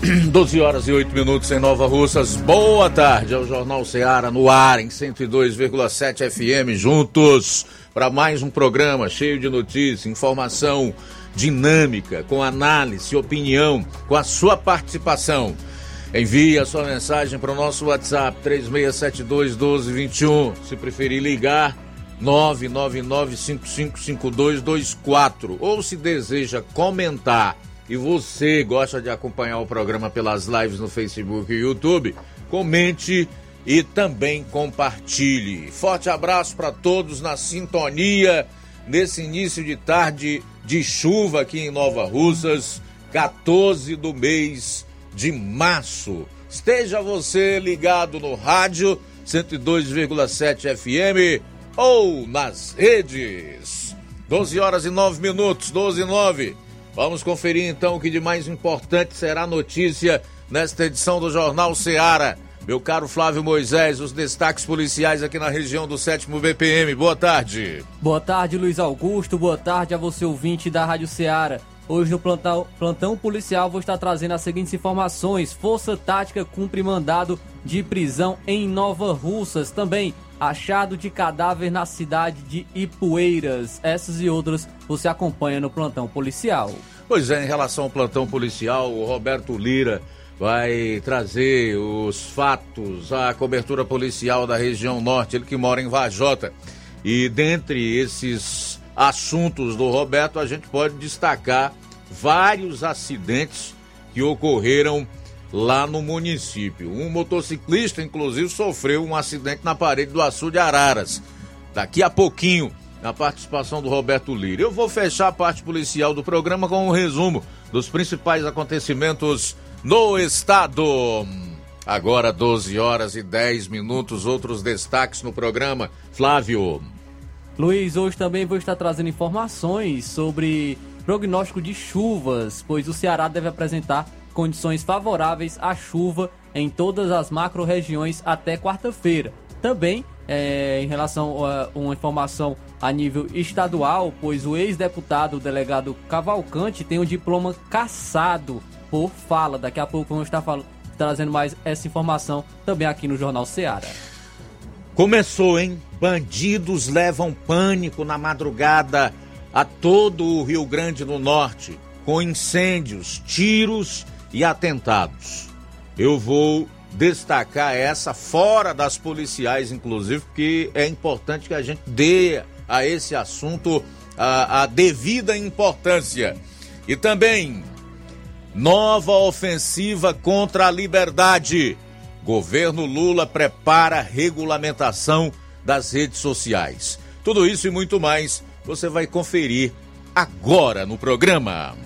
12 horas e 8 minutos em Nova Russas. Boa tarde ao Jornal Ceará no ar em 102,7 FM. Juntos para mais um programa cheio de notícias, informação dinâmica, com análise, opinião, com a sua participação. Envie a sua mensagem para o nosso WhatsApp 3672 1221. Se preferir ligar, 999555224. Ou se deseja comentar e você gosta de acompanhar o programa pelas lives no Facebook e YouTube, comente e também compartilhe. Forte abraço para todos na sintonia nesse início de tarde de chuva aqui em Nova Russas, 14 do mês de março. Esteja você ligado no rádio 102,7 FM ou nas redes. 12 horas e 9 minutos, 12 e 9. Vamos conferir então o que de mais importante será notícia nesta edição do Jornal Seara. Meu caro Flávio Moisés, os destaques policiais aqui na região do 7 BPM. Boa tarde. Boa tarde, Luiz Augusto. Boa tarde a você, ouvinte da Rádio Ceará. Hoje no plantão, plantão policial vou estar trazendo as seguintes informações. Força Tática cumpre mandado de prisão em Nova Russas. Também achado de cadáver na cidade de Ipueiras. Essas e outras você acompanha no plantão policial. Pois é, em relação ao plantão policial, o Roberto Lira vai trazer os fatos, a cobertura policial da região norte, ele que mora em Vajota. E dentre esses assuntos do Roberto, a gente pode destacar vários acidentes que ocorreram lá no município. Um motociclista, inclusive, sofreu um acidente na parede do açude Araras. Daqui a pouquinho, na participação do Roberto Lira. Eu vou fechar a parte policial do programa com um resumo dos principais acontecimentos no estado. Agora 12 horas e 10 minutos, outros destaques no programa. Flávio. Luiz, hoje também vou estar trazendo informações sobre prognóstico de chuvas, pois o Ceará deve apresentar condições favoráveis à chuva em todas as macro-regiões até quarta-feira. Também é, em relação a uma informação a nível estadual, pois o ex-deputado, delegado Cavalcante, tem o diploma cassado por fala. Daqui a pouco vamos estar falando, trazendo mais essa informação também aqui no Jornal Seara. Começou, hein? Bandidos levam pânico na madrugada a todo o Rio Grande do Norte, com incêndios, tiros e atentados. Eu vou destacar essa fora das policiais, inclusive, porque é importante que a gente dê a esse assunto a, a devida importância. E também, nova ofensiva contra a liberdade. Governo Lula prepara regulamentação das redes sociais. Tudo isso e muito mais você vai conferir agora no programa.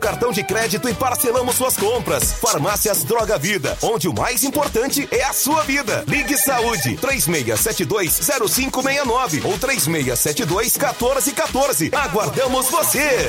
cartão de crédito e parcelamos suas compras. Farmácias Droga Vida, onde o mais importante é a sua vida. Ligue Saúde 36720569 ou 36721414. Aguardamos você.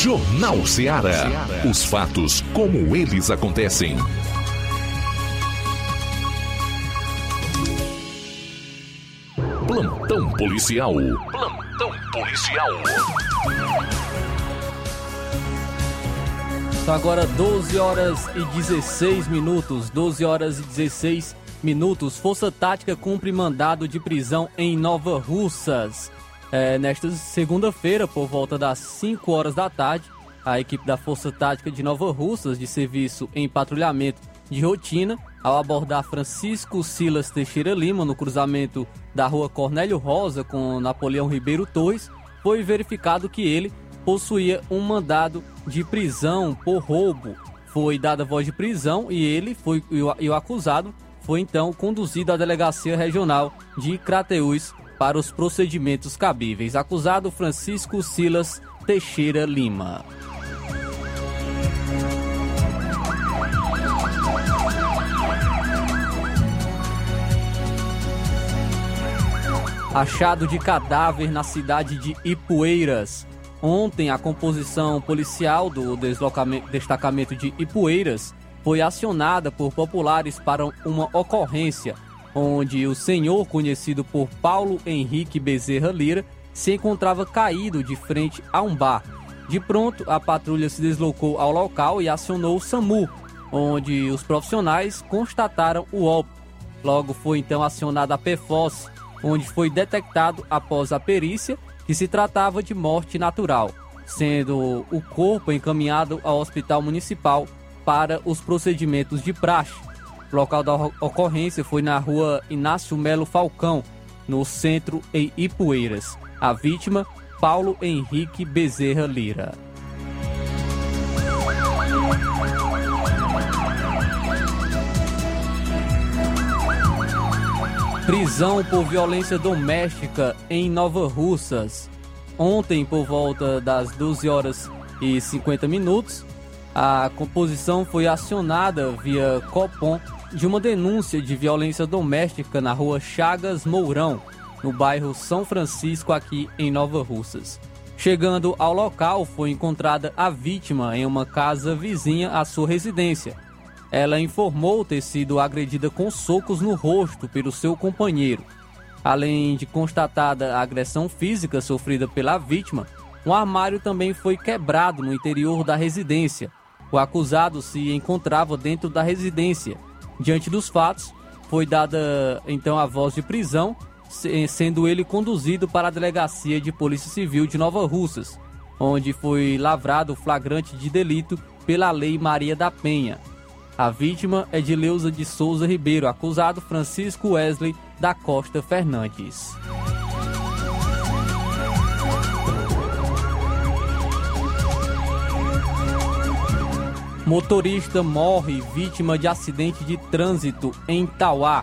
Jornal Ceará. Os fatos como eles acontecem. Plantão policial. Plantão policial. São agora 12 horas e 16 minutos. 12 horas e 16 minutos. Força Tática cumpre mandado de prisão em Nova Russas. É, nesta segunda-feira, por volta das 5 horas da tarde, a equipe da Força Tática de Nova Russas, de serviço em patrulhamento de rotina, ao abordar Francisco Silas Teixeira Lima no cruzamento da rua Cornélio Rosa com Napoleão Ribeiro Torres, foi verificado que ele possuía um mandado de prisão por roubo. Foi dada voz de prisão e ele foi e o, acusado foi então conduzido à delegacia regional de Crateús para os procedimentos cabíveis. Acusado Francisco Silas Teixeira Lima. Achado de cadáver na cidade de Ipueiras. Ontem, a composição policial do destacamento de Ipueiras foi acionada por populares para uma ocorrência onde o senhor, conhecido por Paulo Henrique Bezerra Lira, se encontrava caído de frente a um bar. De pronto, a patrulha se deslocou ao local e acionou o SAMU, onde os profissionais constataram o óbito. Logo foi então acionada a PFOS, onde foi detectado após a perícia que se tratava de morte natural, sendo o corpo encaminhado ao hospital municipal para os procedimentos de praxe. O local da ocorrência foi na rua Inácio Melo Falcão, no centro em Ipueiras. A vítima, Paulo Henrique Bezerra Lira. Prisão por violência doméstica em Nova Russas. Ontem, por volta das 12 horas e 50 minutos, a composição foi acionada via Copom de uma denúncia de violência doméstica na rua Chagas Mourão. no bairro São Francisco, aqui em Nova Russas. Chegando ao local, foi encontrada a vítima em uma casa vizinha à sua residência. Ela informou ter sido agredida com socos no rosto pelo seu companheiro. Além de constatada a agressão física sofrida pela vítima, um armário também foi quebrado no interior da residência. O acusado se encontrava dentro da residência. Diante dos fatos, foi dada então a voz de prisão sendo ele conduzido para a delegacia de Polícia Civil de Nova Russas, onde foi lavrado o flagrante de delito pela Lei Maria da Penha. A vítima é de Leusa de Souza Ribeiro, acusado Francisco Wesley da Costa Fernandes. Motorista morre vítima de acidente de trânsito em Tauá.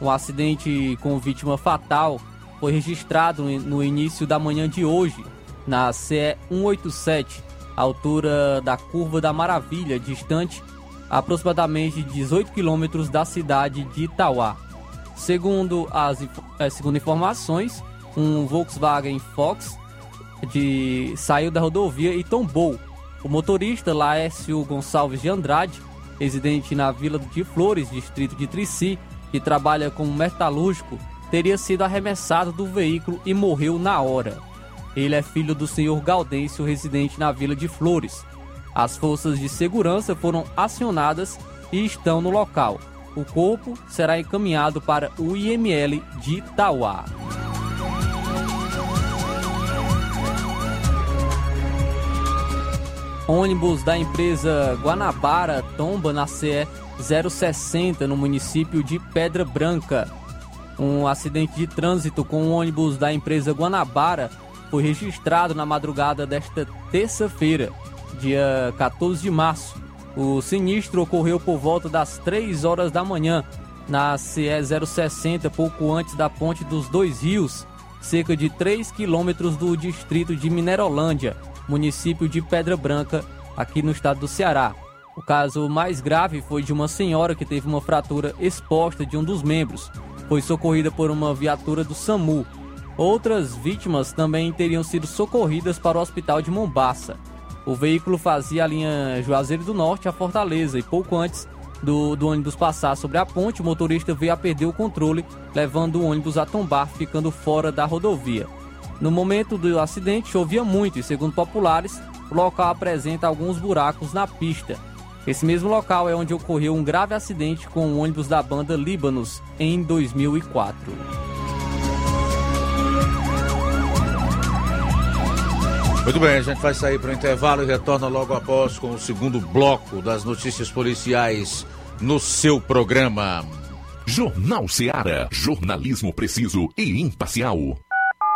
Um acidente com vítima fatal foi registrado no início da manhã de hoje, na CE 187, altura da Curva da Maravilha, distante aproximadamente 18 quilômetros da cidade de Itauá. Segundo as é, segundo informações, um Volkswagen Fox de, saiu da rodovia e tombou. O motorista Laércio Gonçalves de Andrade, residente na Vila de Flores, distrito de Trici, que trabalha como metalúrgico, teria sido arremessado do veículo e morreu na hora. Ele é filho do senhor Gaudêncio, residente na Vila de Flores. As forças de segurança foram acionadas e estão no local. O corpo será encaminhado para o IML de Itauá. Ônibus da empresa Guanabara tomba na CE 060 no município de Pedra Branca. Um acidente de trânsito com um ônibus da empresa Guanabara foi registrado na madrugada desta terça-feira, dia 14 de março. O sinistro ocorreu por volta das 3 horas da manhã na CE 060, pouco antes da Ponte dos Dois Rios, cerca de 3 quilômetros do distrito de Minerolândia, município de Pedra Branca, aqui no estado do Ceará. O caso mais grave foi de uma senhora que teve uma fratura exposta de um dos membros. Foi socorrida por uma viatura do SAMU. Outras vítimas também teriam sido socorridas para o hospital de Mombaça. O veículo fazia a linha Juazeiro do Norte a Fortaleza e pouco antes do, do ônibus passar sobre a ponte, o motorista veio a perder o controle, levando o ônibus a tombar, ficando fora da rodovia. No momento do acidente, chovia muito e, segundo populares, o local apresenta alguns buracos na pista. Esse mesmo local é onde ocorreu um grave acidente com um ônibus da banda Líbanos em 2004. Muito bem, a gente vai sair para o intervalo e retorna logo após com o segundo bloco das notícias policiais no seu programa. Jornal Seara. Jornalismo preciso e imparcial.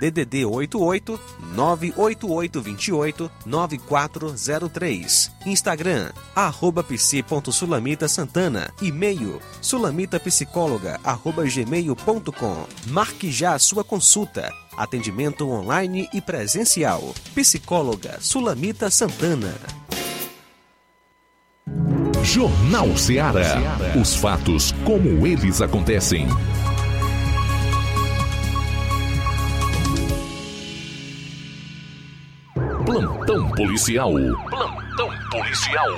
DDD 88 98828 9403. Instagram, arroba psi.sulamita Santana. E-mail, sulamitapsicóloga, arroba gmail.com. Marque já a sua consulta. Atendimento online e presencial. Psicóloga Sulamita Santana. Jornal Ceará. Os fatos como eles acontecem. Plantão policial. Plantão policial.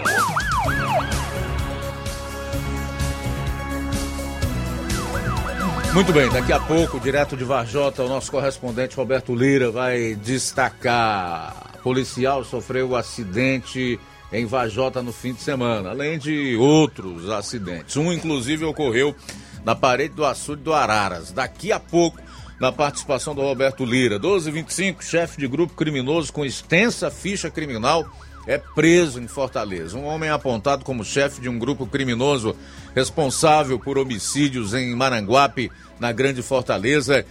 Muito bem, daqui a pouco, direto de Varjota, o nosso correspondente Roberto Lira vai destacar. Policial sofreu acidente em Varjota no fim de semana, além de outros acidentes. Um, inclusive, ocorreu na parede do açude do Araras. Daqui a pouco, na participação do Roberto Lira. 1225, chefe de grupo criminoso com extensa ficha criminal, é preso em Fortaleza. Um homem apontado como chefe de um grupo criminoso responsável por homicídios em Maranguape, na Grande Fortaleza,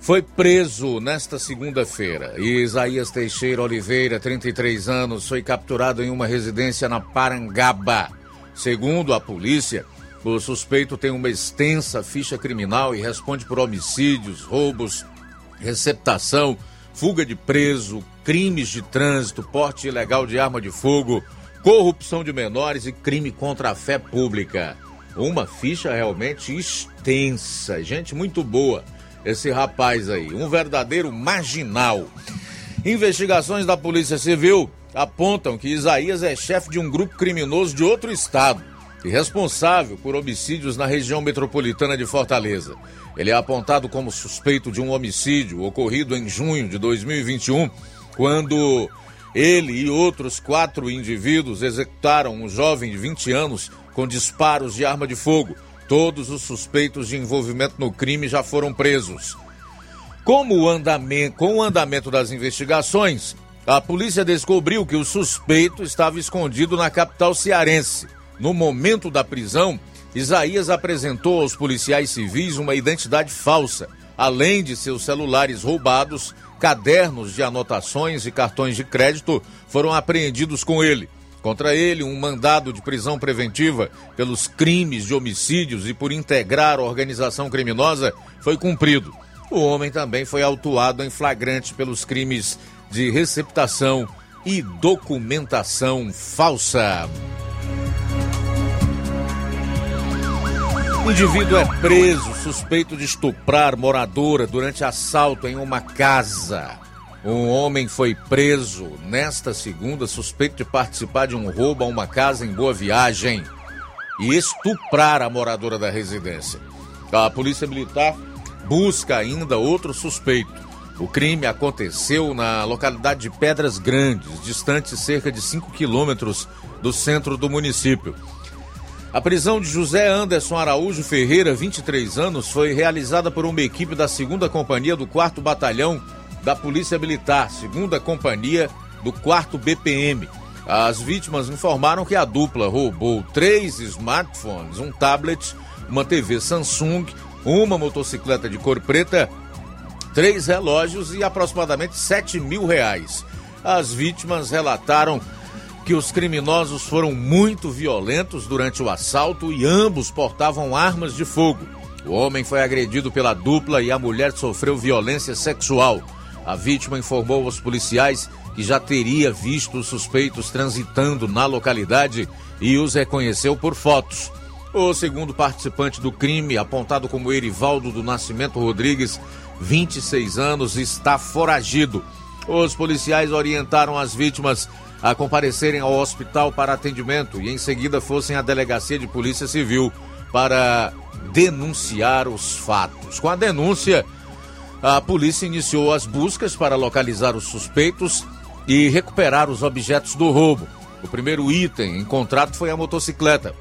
foi preso nesta segunda-feira. Isaías Teixeira Oliveira, 33 anos, foi capturado em uma residência na Parangaba. Segundo a polícia, o suspeito tem uma extensa ficha criminal e responde por homicídios, roubos, receptação, fuga de preso, crimes de trânsito, porte ilegal de arma de fogo, corrupção de menores e crime contra a fé pública. Uma ficha realmente extensa, gente muito boa. Esse rapaz aí, um verdadeiro marginal. Investigações da Polícia Civil apontam que Isaías é chefe de um grupo criminoso de outro estado e responsável por homicídios na região metropolitana de Fortaleza. Ele é apontado como suspeito de um homicídio ocorrido em junho de 2021, quando ele e outros quatro indivíduos executaram um jovem de 20 anos com disparos de arma de fogo. Todos os suspeitos de envolvimento no crime já foram presos. Como o andamento, com o andamento das investigações, a polícia descobriu que o suspeito estava escondido na capital cearense. No momento da prisão, Isaías apresentou aos policiais civis uma identidade falsa, além de seus celulares roubados, cadernos de anotações e cartões de crédito foram apreendidos com ele. Contra ele, um mandado de prisão preventiva pelos crimes de homicídios e por integrar a organização criminosa foi cumprido. O homem também foi autuado em flagrante pelos crimes de receptação e documentação falsa. Indivíduo é preso suspeito de estuprar moradora durante assalto em uma casa. Um homem foi preso nesta segunda suspeito de participar de um roubo a uma casa em Boa Viagem e estuprar a moradora da residência. A Polícia Militar busca ainda outro suspeito. O crime aconteceu na localidade de Pedras Grandes, distante cerca de 5 quilômetros do centro do município. A prisão de José Anderson Araújo Ferreira, 23 anos, foi realizada por uma equipe da 2 Companhia do 4 Batalhão da Polícia Militar, 2 Companhia do 4 BPM. As vítimas informaram que a dupla roubou três smartphones, um tablet, uma TV Samsung, uma motocicleta de cor preta, três relógios e aproximadamente 7 mil reais. As vítimas relataram que os criminosos foram muito violentos durante o assalto e ambos portavam armas de fogo. O homem foi agredido pela dupla e a mulher sofreu violência sexual. A vítima informou aos policiais que já teria visto os suspeitos transitando na localidade e os reconheceu por fotos. O segundo participante do crime, apontado como Erivaldo do Nascimento Rodrigues, 26 anos, está foragido. Os policiais orientaram as vítimas a comparecerem ao hospital para atendimento e em seguida fossem à delegacia de polícia civil para denunciar os fatos. Com a denúncia, a polícia iniciou as buscas para localizar os suspeitos e recuperar os objetos do roubo. O primeiro item encontrado foi a motocicleta,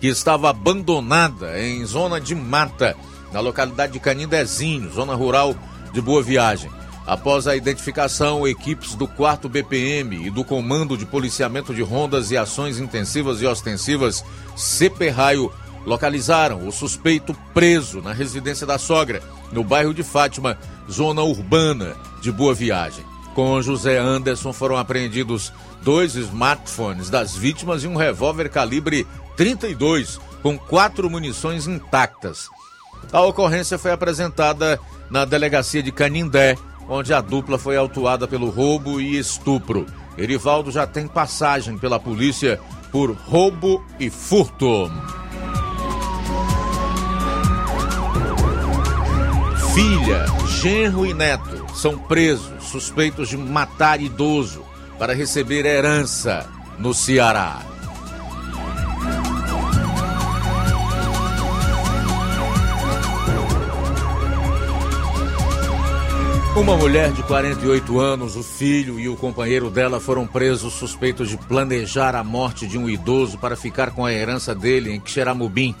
que estava abandonada em zona de mata, na localidade de Canindezinho, zona rural de Boa Viagem. Após a identificação, equipes do 4 BPM e do Comando de Policiamento de Rondas e Ações Intensivas e Ostensivas, CP Raio, localizaram o suspeito preso na residência da sogra, no bairro de Fátima, zona urbana de Boa Viagem. Com José Anderson foram apreendidos dois smartphones das vítimas e um revólver calibre 32 com quatro munições intactas. A ocorrência foi apresentada na delegacia de Canindé, onde a dupla foi autuada pelo roubo e estupro. Erivaldo já tem passagem pela polícia por roubo e furto. Filha, genro e neto são presos suspeitos de matar idoso para receber herança no Ceará. Uma mulher de 48 anos, o filho e o companheiro dela foram presos suspeitos de planejar a morte de um idoso para ficar com a herança dele em Xeramubim.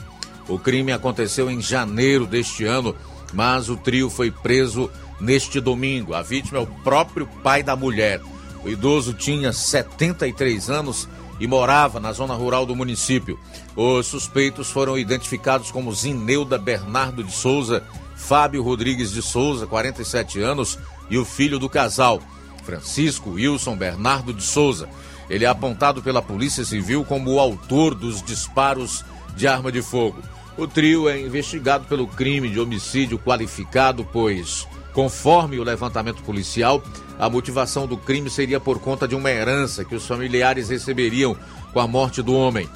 O crime aconteceu em janeiro deste ano, mas o trio foi preso neste domingo. A vítima é o próprio pai da mulher. O idoso tinha 73 anos e morava na zona rural do município. Os suspeitos foram identificados como Zineuda Bernardo de Souza Fábio Rodrigues de Souza, 47 anos, e o filho do casal, Francisco Wilson Bernardo de Souza. Ele é apontado pela Polícia Civil como o autor dos disparos de arma de fogo. O trio é investigado pelo crime de homicídio qualificado, pois, conforme o levantamento policial, a motivação do crime seria por conta de uma herança que os familiares receberiam com a morte do homem.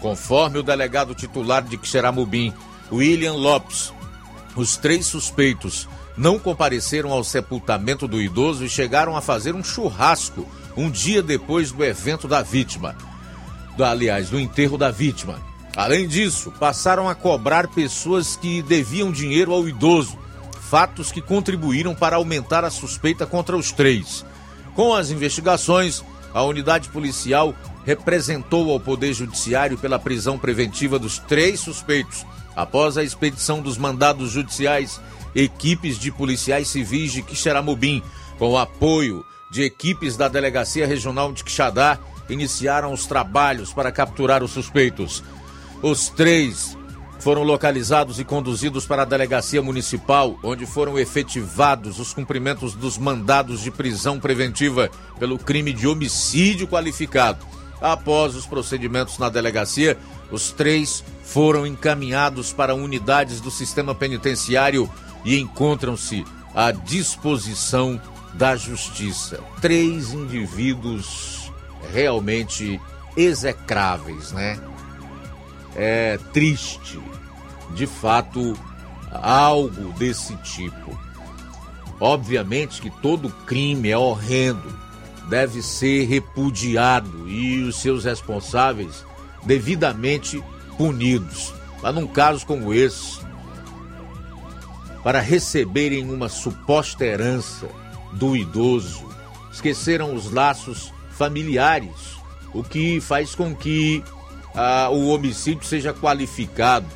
Conforme o delegado titular de Xeramubim, William Lopes, os três suspeitos não compareceram ao sepultamento do idoso e chegaram a fazer um churrasco um dia depois do evento da vítima. Aliás, do enterro da vítima. Além disso, passaram a cobrar pessoas que deviam dinheiro ao idoso, fatos que contribuíram para aumentar a suspeita contra os três. Com as investigações, a unidade policial representou ao Poder Judiciário pela prisão preventiva dos três suspeitos Após a expedição dos mandados judiciais, equipes de policiais civis de Quixeramobim, com o apoio de equipes da Delegacia Regional de Quixadá, iniciaram os trabalhos para capturar os suspeitos. Os três foram localizados e conduzidos para a Delegacia Municipal, onde foram efetivados os cumprimentos dos mandados de prisão preventiva pelo crime de homicídio qualificado. Após os procedimentos na delegacia, os três foram encaminhados para unidades do sistema penitenciário e encontram-se à disposição da justiça. Três indivíduos realmente execráveis, né? É triste, de fato, algo desse tipo. Obviamente que todo crime é horrendo, deve ser repudiado e os seus responsáveis devidamente punidos. Mas num caso como esse, para receberem uma suposta herança do idoso, esqueceram os laços familiares, o que faz com que ah, o homicídio seja qualificado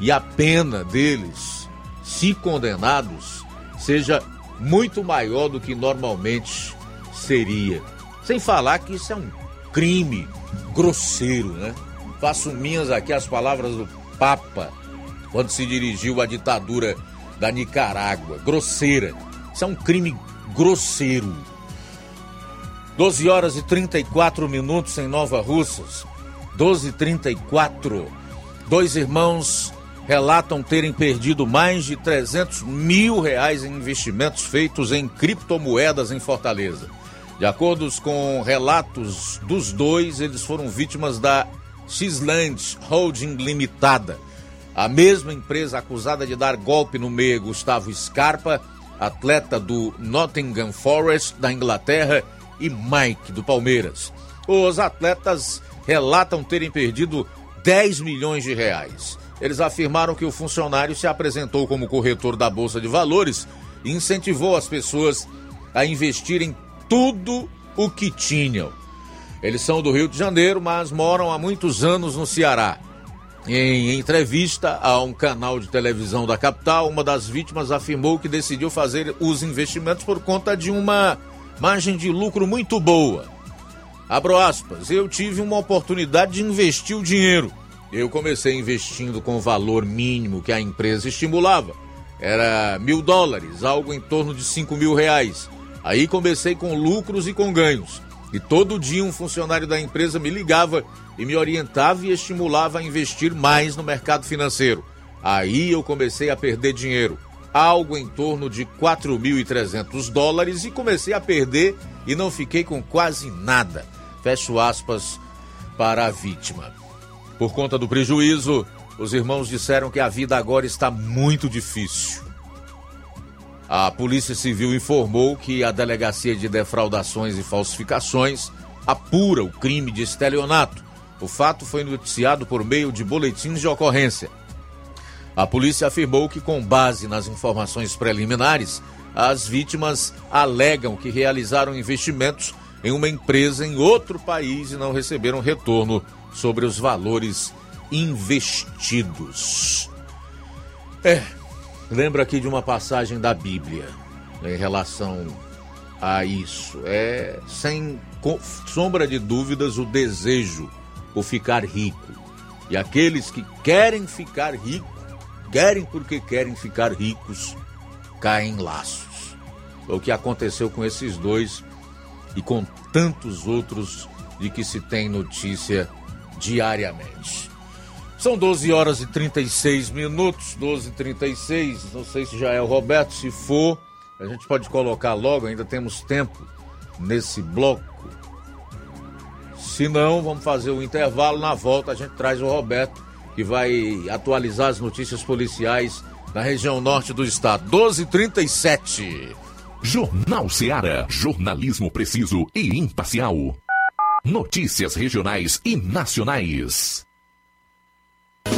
e a pena deles, se condenados, seja muito maior do que normalmente seria. Sem falar que isso é um crime grosseiro, né? Faço minhas aqui as palavras do Papa quando se dirigiu à ditadura da Nicarágua. Grosseira. Isso é um crime grosseiro. 12 horas e 34 minutos em Nova Russas. 12 e 34. Dois irmãos relatam terem perdido mais de 300 mil reais em investimentos feitos em criptomoedas em Fortaleza. De acordo com relatos dos dois, eles foram vítimas da Xland Holding Limitada, a mesma empresa acusada de dar golpe no meio Gustavo Scarpa, atleta do Nottingham Forest da Inglaterra, e Mike do Palmeiras. Os atletas relatam terem perdido 10 milhões de reais. Eles afirmaram que o funcionário se apresentou como corretor da Bolsa de Valores e incentivou as pessoas a investirem tudo o que tinham. Eles são do Rio de Janeiro, mas moram há muitos anos no Ceará. Em entrevista a um canal de televisão da capital, uma das vítimas afirmou que decidiu fazer os investimentos por conta de uma margem de lucro muito boa. Abro aspas, eu tive uma oportunidade de investir o dinheiro. Eu comecei investindo com o valor mínimo que a empresa estimulava. Era mil dólares, algo em torno de cinco mil reais. Aí comecei com lucros e com ganhos. E todo dia um funcionário da empresa me ligava e me orientava e estimulava a investir mais no mercado financeiro. Aí eu comecei a perder dinheiro, algo em torno de 4.300 dólares e comecei a perder e não fiquei com quase nada. Fecho aspas para a vítima. Por conta do prejuízo, os irmãos disseram que a vida agora está muito difícil. A Polícia Civil informou que a Delegacia de Defraudações e Falsificações apura o crime de estelionato. O fato foi noticiado por meio de boletins de ocorrência. A polícia afirmou que, com base nas informações preliminares, as vítimas alegam que realizaram investimentos em uma empresa em outro país e não receberam retorno sobre os valores investidos. É, lembro aqui de uma passagem da Bíblia em relação a isso. É sem sombra de dúvidas o desejo por ficar rico. E aqueles que querem ficar ricos, querem porque querem ficar ricos, caem em laços. Foi o que aconteceu com esses dois e com tantos outros de que se tem notícia diariamente. São 12 horas e 36 minutos, 12 e 36. Não sei se já é o Roberto. Se for, a gente pode colocar logo, ainda temos tempo nesse bloco. Se não, vamos fazer o intervalo. Na volta, a gente traz o Roberto, que vai atualizar as notícias policiais na região norte do estado. 12 e 37 Jornal Seara. Jornalismo preciso e imparcial. Notícias regionais e nacionais.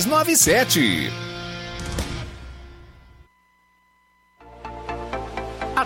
62 3297.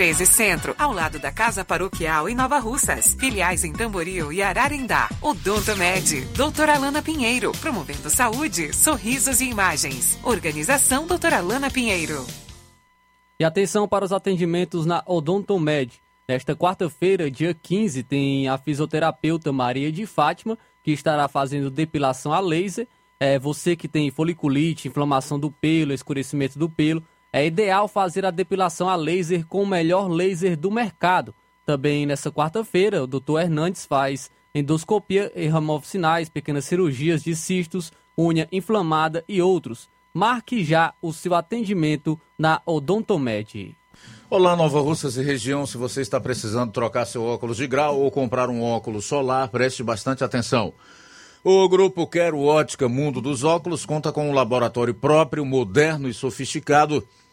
13 Centro, ao lado da Casa Paroquial em Nova Russas. Filiais em Tamboril e Ararindá. Odonto Med, doutora Alana Pinheiro, promovendo saúde, sorrisos e imagens. Organização doutora Alana Pinheiro. E atenção para os atendimentos na Odontomed. Nesta quarta-feira, dia 15, tem a fisioterapeuta Maria de Fátima, que estará fazendo depilação a laser. É, você que tem foliculite, inflamação do pelo, escurecimento do pelo, é ideal fazer a depilação a laser com o melhor laser do mercado. Também nessa quarta-feira, o Dr. Hernandes faz endoscopia e sinais, pequenas cirurgias de cistos, unha inflamada e outros. Marque já o seu atendimento na Odontomed. Olá, Nova Russas e região. Se você está precisando trocar seu óculos de grau ou comprar um óculos solar, preste bastante atenção. O grupo Quero Ótica Mundo dos Óculos conta com um laboratório próprio, moderno e sofisticado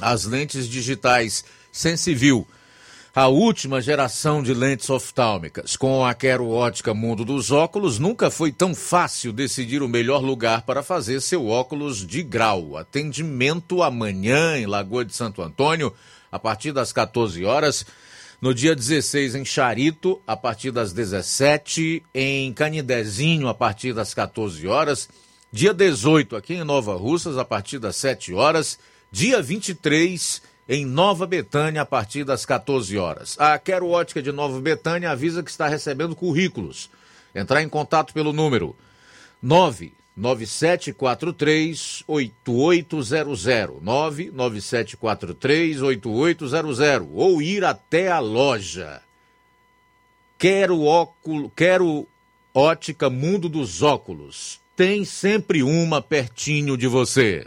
as lentes digitais Sensivil, a última geração de lentes oftálmicas. Com a Quero Ótica Mundo dos Óculos, nunca foi tão fácil decidir o melhor lugar para fazer seu óculos de grau. Atendimento amanhã em Lagoa de Santo Antônio, a partir das 14 horas. No dia 16 em Charito, a partir das 17, em Canidezinho, a partir das 14 horas. Dia 18 aqui em Nova Russas, a partir das 7 horas dia 23, em Nova Betânia, a partir das 14 horas. A Quero Ótica de Nova Betânia avisa que está recebendo currículos. Entrar em contato pelo número 99743-8800. 99743-8800. Ou ir até a loja. Quero óculo, quero ótica Mundo dos Óculos. Tem sempre uma pertinho de você.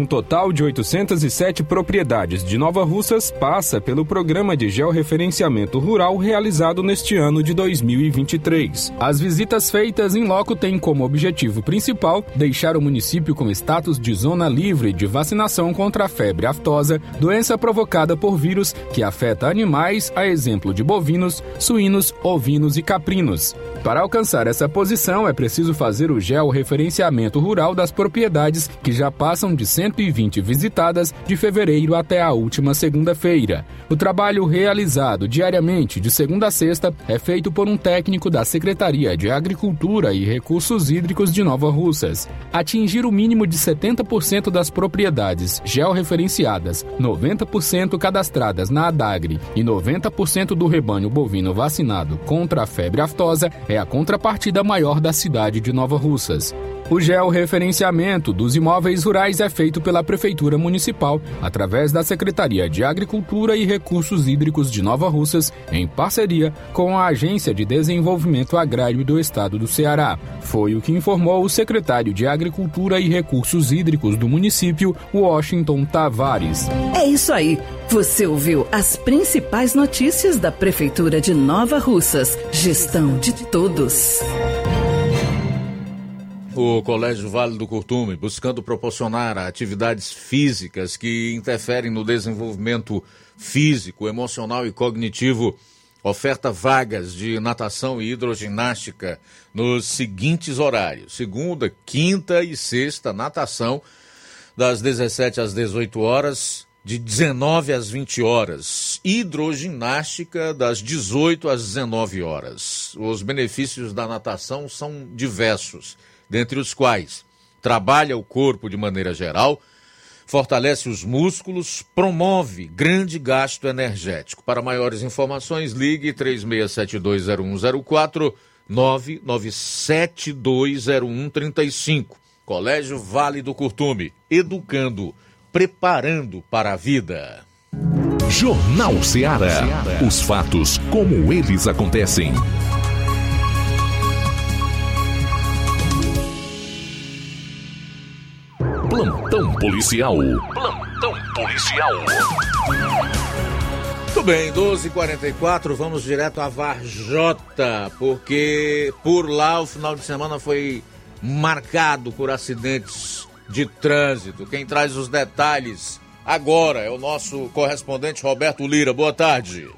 Um total de 807 propriedades de Nova Russas passa pelo programa de georreferenciamento rural realizado neste ano de 2023. As visitas feitas em loco têm como objetivo principal deixar o município com status de zona livre de vacinação contra a febre aftosa, doença provocada por vírus que afeta animais, a exemplo de bovinos, suínos, ovinos e caprinos. Para alcançar essa posição, é preciso fazer o georreferenciamento rural das propriedades que já passam de 120 visitadas de fevereiro até a última segunda-feira. O trabalho realizado diariamente, de segunda a sexta, é feito por um técnico da Secretaria de Agricultura e Recursos Hídricos de Nova Russas. Atingir o mínimo de 70% das propriedades georreferenciadas, 90% cadastradas na ADAGRE e 90% do rebanho bovino vacinado contra a febre aftosa é a contrapartida maior da cidade de Nova Russas. O georreferenciamento dos imóveis rurais é feito pela Prefeitura Municipal, através da Secretaria de Agricultura e Recursos Hídricos de Nova Russas, em parceria com a Agência de Desenvolvimento Agrário do Estado do Ceará. Foi o que informou o secretário de Agricultura e Recursos Hídricos do município, Washington Tavares. É isso aí. Você ouviu as principais notícias da Prefeitura de Nova Russas. Gestão de todos. O Colégio Vale do Curtume, buscando proporcionar atividades físicas que interferem no desenvolvimento físico, emocional e cognitivo, oferta vagas de natação e hidroginástica nos seguintes horários: segunda, quinta e sexta, natação, das 17 às 18 horas, de 19 às 20 horas, hidroginástica, das 18 às 19 horas. Os benefícios da natação são diversos dentre os quais trabalha o corpo de maneira geral, fortalece os músculos, promove grande gasto energético. Para maiores informações, ligue 36720104 997200135. Colégio Vale do Curtume, educando, preparando para a vida. Jornal Ceará. Os fatos como eles acontecem. Plantão policial. Plantão policial. Muito bem, 12h44, vamos direto a Varjota, porque por lá o final de semana foi marcado por acidentes de trânsito. Quem traz os detalhes agora é o nosso correspondente Roberto Lira. Boa tarde.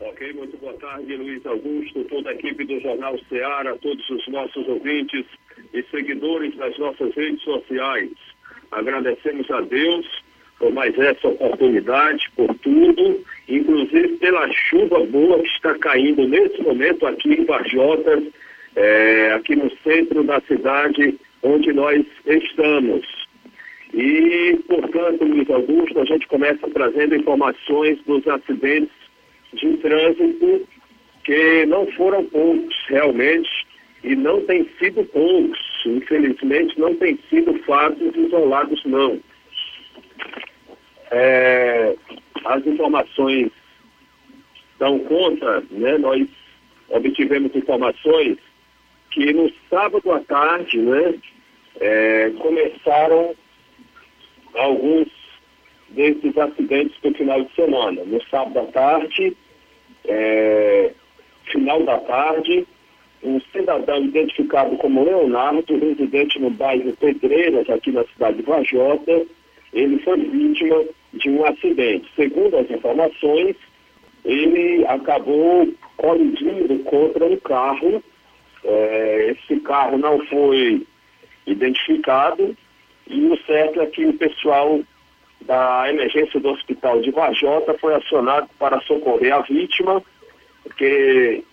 Ok, muito boa tarde, Luiz Augusto, toda a equipe do Jornal Ceará, todos os nossos ouvintes e seguidores das nossas redes sociais. Agradecemos a Deus por mais essa oportunidade, por tudo, inclusive pela chuva boa que está caindo nesse momento aqui em Varjota, é, aqui no centro da cidade onde nós estamos. E, portanto, Luiz Augusto, a gente começa trazendo informações dos acidentes de trânsito que não foram poucos realmente e não tem sido poucos, infelizmente não tem sido fatos isolados não. É, as informações dão conta, né, nós obtivemos informações que no sábado à tarde, né, é, começaram alguns desses acidentes do final de semana. No sábado à tarde, é, final da tarde, um cidadão identificado como Leonardo, residente no bairro Pedreiras, aqui na cidade de Vajota, ele foi vítima de um acidente. Segundo as informações, ele acabou colidindo contra um carro. É, esse carro não foi identificado e o certo é que o pessoal da emergência do hospital de Vajota foi acionado para socorrer a vítima, porque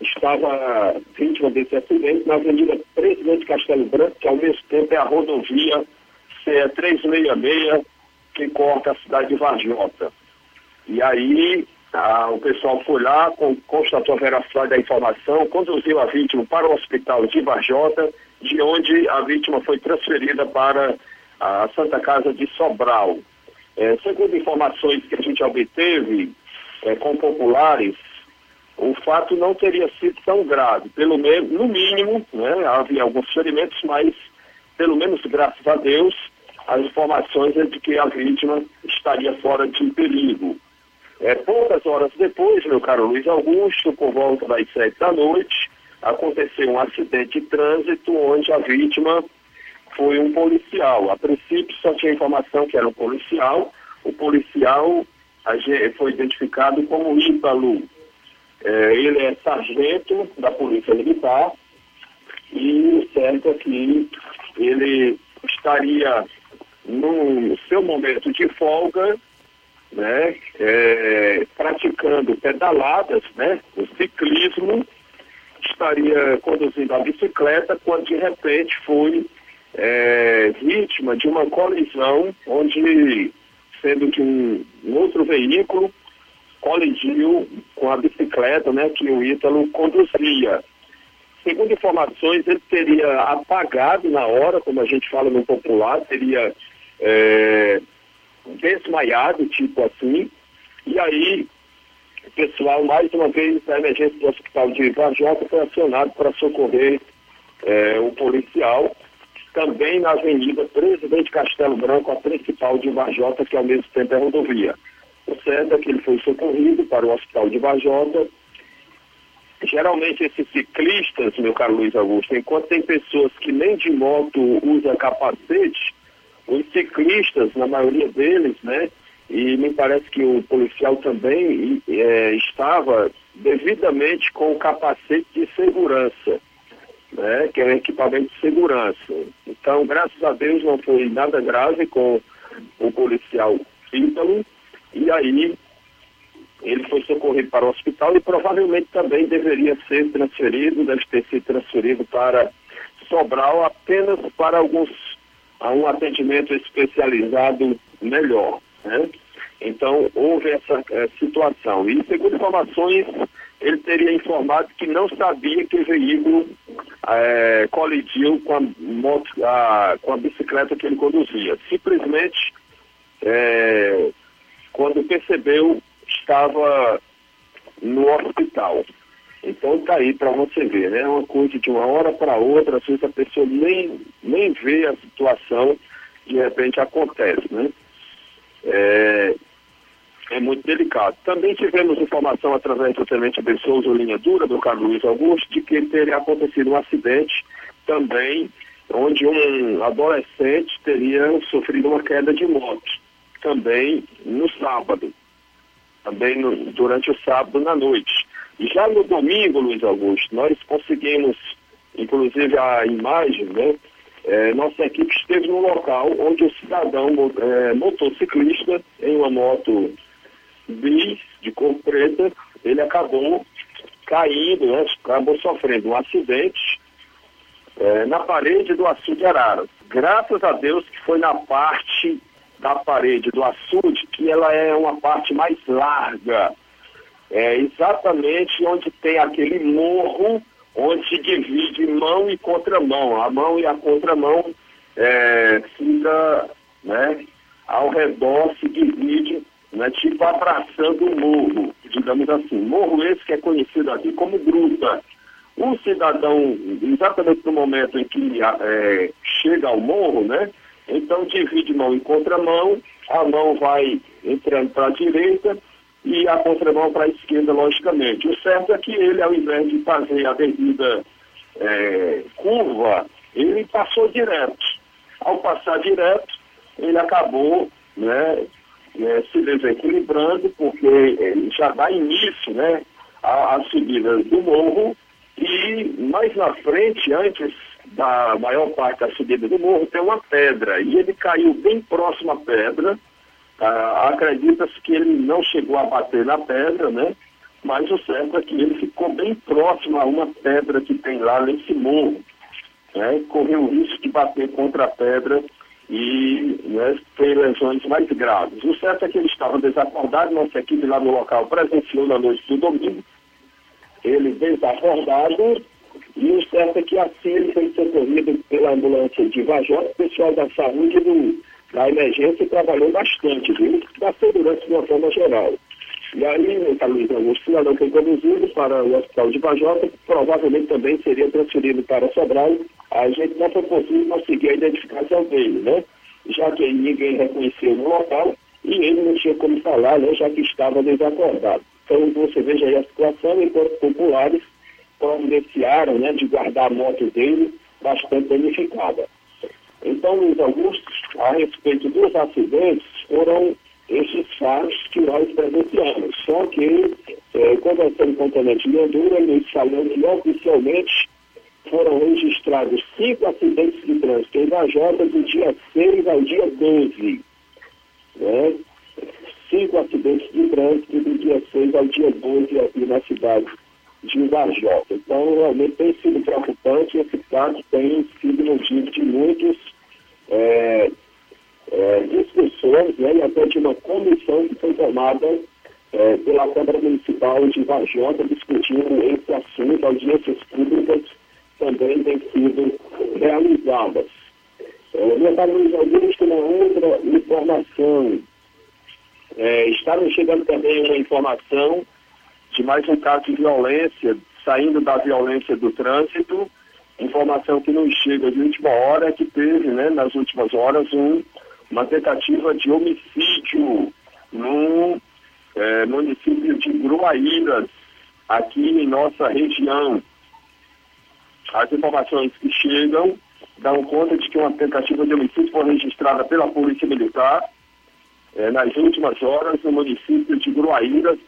estava vítima desse acidente na Avenida Presidente Castelo Branco, que ao mesmo tempo é a rodovia CE 366, que corta a cidade de Varjota. E aí o pessoal foi lá, constatou a veracidade da informação, conduziu a vítima para o hospital de Varjota, de onde a vítima foi transferida para a Santa Casa de Sobral. É, segundo informações que a gente obteve é, com populares, o fato não teria sido tão grave. Pelo menos, no mínimo, né, havia alguns ferimentos, mas pelo menos graças a Deus, as informações é de que a vítima estaria fora de perigo. É, poucas horas depois, meu caro Luiz Augusto, por volta das sete da noite, aconteceu um acidente de trânsito onde a vítima foi um policial. A princípio só tinha informação que era um policial. O policial foi identificado como Ítalo. É, ele é sargento da Polícia Militar e certo é que ele estaria no seu momento de folga, né, é, praticando pedaladas, né, o ciclismo, estaria conduzindo a bicicleta quando de repente foi é, vítima de uma colisão onde, sendo que um, um outro veículo colidiu com a bicicleta né, que o Ítalo conduzia. segundo informações, ele teria apagado na hora, como a gente fala no popular, teria é, desmaiado, tipo assim, e aí o pessoal, mais uma vez, da emergência do hospital de Vajota foi acionado para socorrer é, o policial, também na Avenida Presidente Castelo Branco, a principal de Vajota, que ao mesmo tempo é rodovia. O certo é que ele foi socorrido para o hospital de Vajota. Geralmente esses ciclistas, meu caro Luiz Augusto, enquanto tem pessoas que nem de moto usam capacete, os ciclistas, na maioria deles, né, e me parece que o policial também é, estava devidamente com o capacete de segurança, né, que é um equipamento de segurança. Então, graças a Deus, não foi nada grave com o policial Ítalo, e aí ele foi socorrido para o hospital e provavelmente também deveria ser transferido, deve ter sido transferido para Sobral apenas para alguns a um atendimento especializado melhor. Né? Então, houve essa é, situação. E, segundo informações, ele teria informado que não sabia que o veículo é, colidiu com a, moto, a, com a bicicleta que ele conduzia. Simplesmente, é, quando percebeu, estava no hospital. Então está aí para você ver, né? É uma coisa de uma hora para outra, às vezes a pessoa nem, nem vê a situação, de repente acontece, né? É, é muito delicado. Também tivemos informação através do Tenente Ben Souza, linha dura, do Carlos Luiz Augusto, de que teria acontecido um acidente também, onde um adolescente teria sofrido uma queda de moto, também no sábado, também no, durante o sábado na noite. Já no domingo, Luiz Augusto, nós conseguimos, inclusive a imagem, né? É, nossa equipe esteve no local onde o cidadão é, motociclista em uma moto bis de cor preta, ele acabou caindo, né, acabou sofrendo um acidente é, na parede do açude Araras. Graças a Deus que foi na parte da parede do açude que ela é uma parte mais larga é exatamente onde tem aquele morro onde divide mão e contramão. A mão e a contramão é, fica né, ao redor, se divide, né, tipo abraçando o morro, digamos assim. Morro esse que é conhecido aqui como gruta. O cidadão, exatamente no momento em que é, chega ao morro, né, então divide mão e contramão, a mão vai entrando para a direita, e a contramão para a esquerda, logicamente. O certo é que ele, ao invés de fazer a devida é, curva, ele passou direto. Ao passar direto, ele acabou né, é, se desequilibrando, porque ele já dá início né, à, à subida do morro, e mais na frente, antes da maior parte da subida do morro, tem uma pedra, e ele caiu bem próximo à pedra, ah, Acredita-se que ele não chegou a bater na pedra, né? Mas o certo é que ele ficou bem próximo a uma pedra que tem lá nesse morro. Né? Correu o risco de bater contra a pedra e né, ter lesões mais graves. O certo é que ele estava desacordado, nossa equipe lá no local presenciou na noite do domingo, ele desacordado, e o certo é que assim ele foi socorrido pela ambulância de Vajota, pessoal da saúde do da emergência trabalhou bastante, viu? Da segurança de uma forma geral. E aí, meu caro Luiz Augusto, o cidadão foi conduzido para o hospital de Bajota, provavelmente também seria transferido para Sobral. A gente não foi possível conseguir a identificação dele, né? Já que ninguém reconheceu no local e ele não tinha como falar, né? Já que estava desacordado. Então, você veja aí a situação, enquanto populares providenciaram, né? De guardar a moto dele bastante danificada. Então, Luiz Augusto, a respeito dos acidentes, foram esses fatos que nós presenciamos. Só que, eh, conversando com o Tenente Leandura, ele falou que oficialmente foram registrados cinco acidentes de trânsito em Vajota do dia 6 ao dia 12. Né? Cinco acidentes de trânsito do dia 6 ao dia 12 aqui na cidade de Vajota. Então, realmente tem sido preocupante. Esse caso tem sido motivo de muitos é, é, discussões né, e até de uma comissão que foi formada é, pela Câmara Municipal de Vajota discutindo esse assunto, audiências públicas também têm sido realizadas. É, caro Luiz Augusto, uma outra informação. É, está chegando também uma informação de mais um caso de violência, saindo da violência do trânsito. Informação que nos chega de última hora é que teve, né, nas últimas horas, um, uma tentativa de homicídio no é, município de Gruaíras, aqui em nossa região. As informações que chegam dão conta de que uma tentativa de homicídio foi registrada pela Polícia Militar é, nas últimas horas no município de Gruaíras,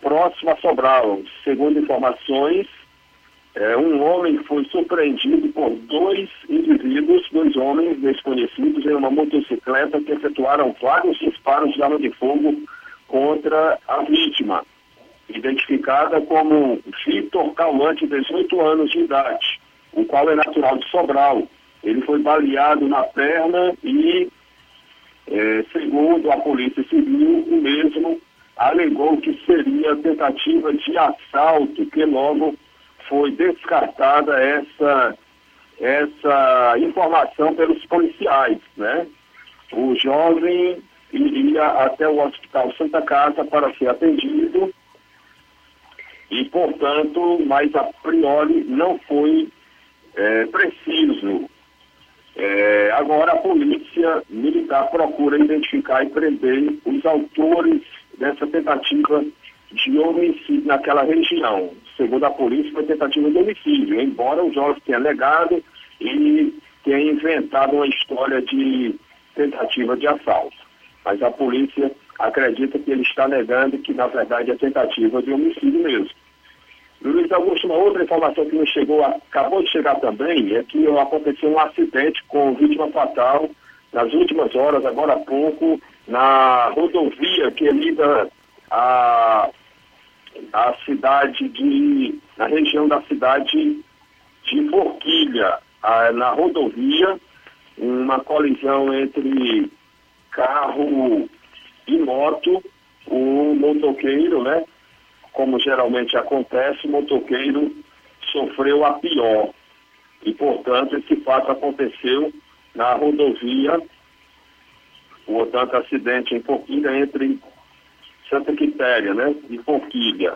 próximo a Sobral. Segundo informações, é, um homem foi surpreendido por dois indivíduos, dois homens desconhecidos, em uma motocicleta que efetuaram vários disparos de arma de fogo contra a vítima, identificada como Vitor Calante, 18 anos de idade, o qual é natural de Sobral. Ele foi baleado na perna e, é, segundo a Polícia Civil, o mesmo alegou que seria tentativa de assalto, que logo foi descartada essa, essa informação pelos policiais, né? O jovem iria até o Hospital Santa Casa para ser atendido e, portanto, mas a priori não foi é, preciso. É, agora a polícia militar procura identificar e prender os autores dessa tentativa de homicídio naquela região. Segundo a polícia, foi tentativa de homicídio, embora o jovem tenha negado e tenha inventado uma história de tentativa de assalto. Mas a polícia acredita que ele está negando que, na verdade, é tentativa de homicídio mesmo. Luiz Augusto, uma outra informação que nos chegou, acabou de chegar também, é que aconteceu um acidente com vítima fatal nas últimas horas, agora há pouco, na rodovia que liga a, a cidade de. na região da cidade de Forquilha, a, na rodovia, uma colisão entre carro e moto, o motoqueiro, né? Como geralmente acontece, o motoqueiro sofreu a pior. E, portanto, esse fato aconteceu na rodovia, portanto, acidente em Forquilha entre Santa Quitéria, né? E Forquilha.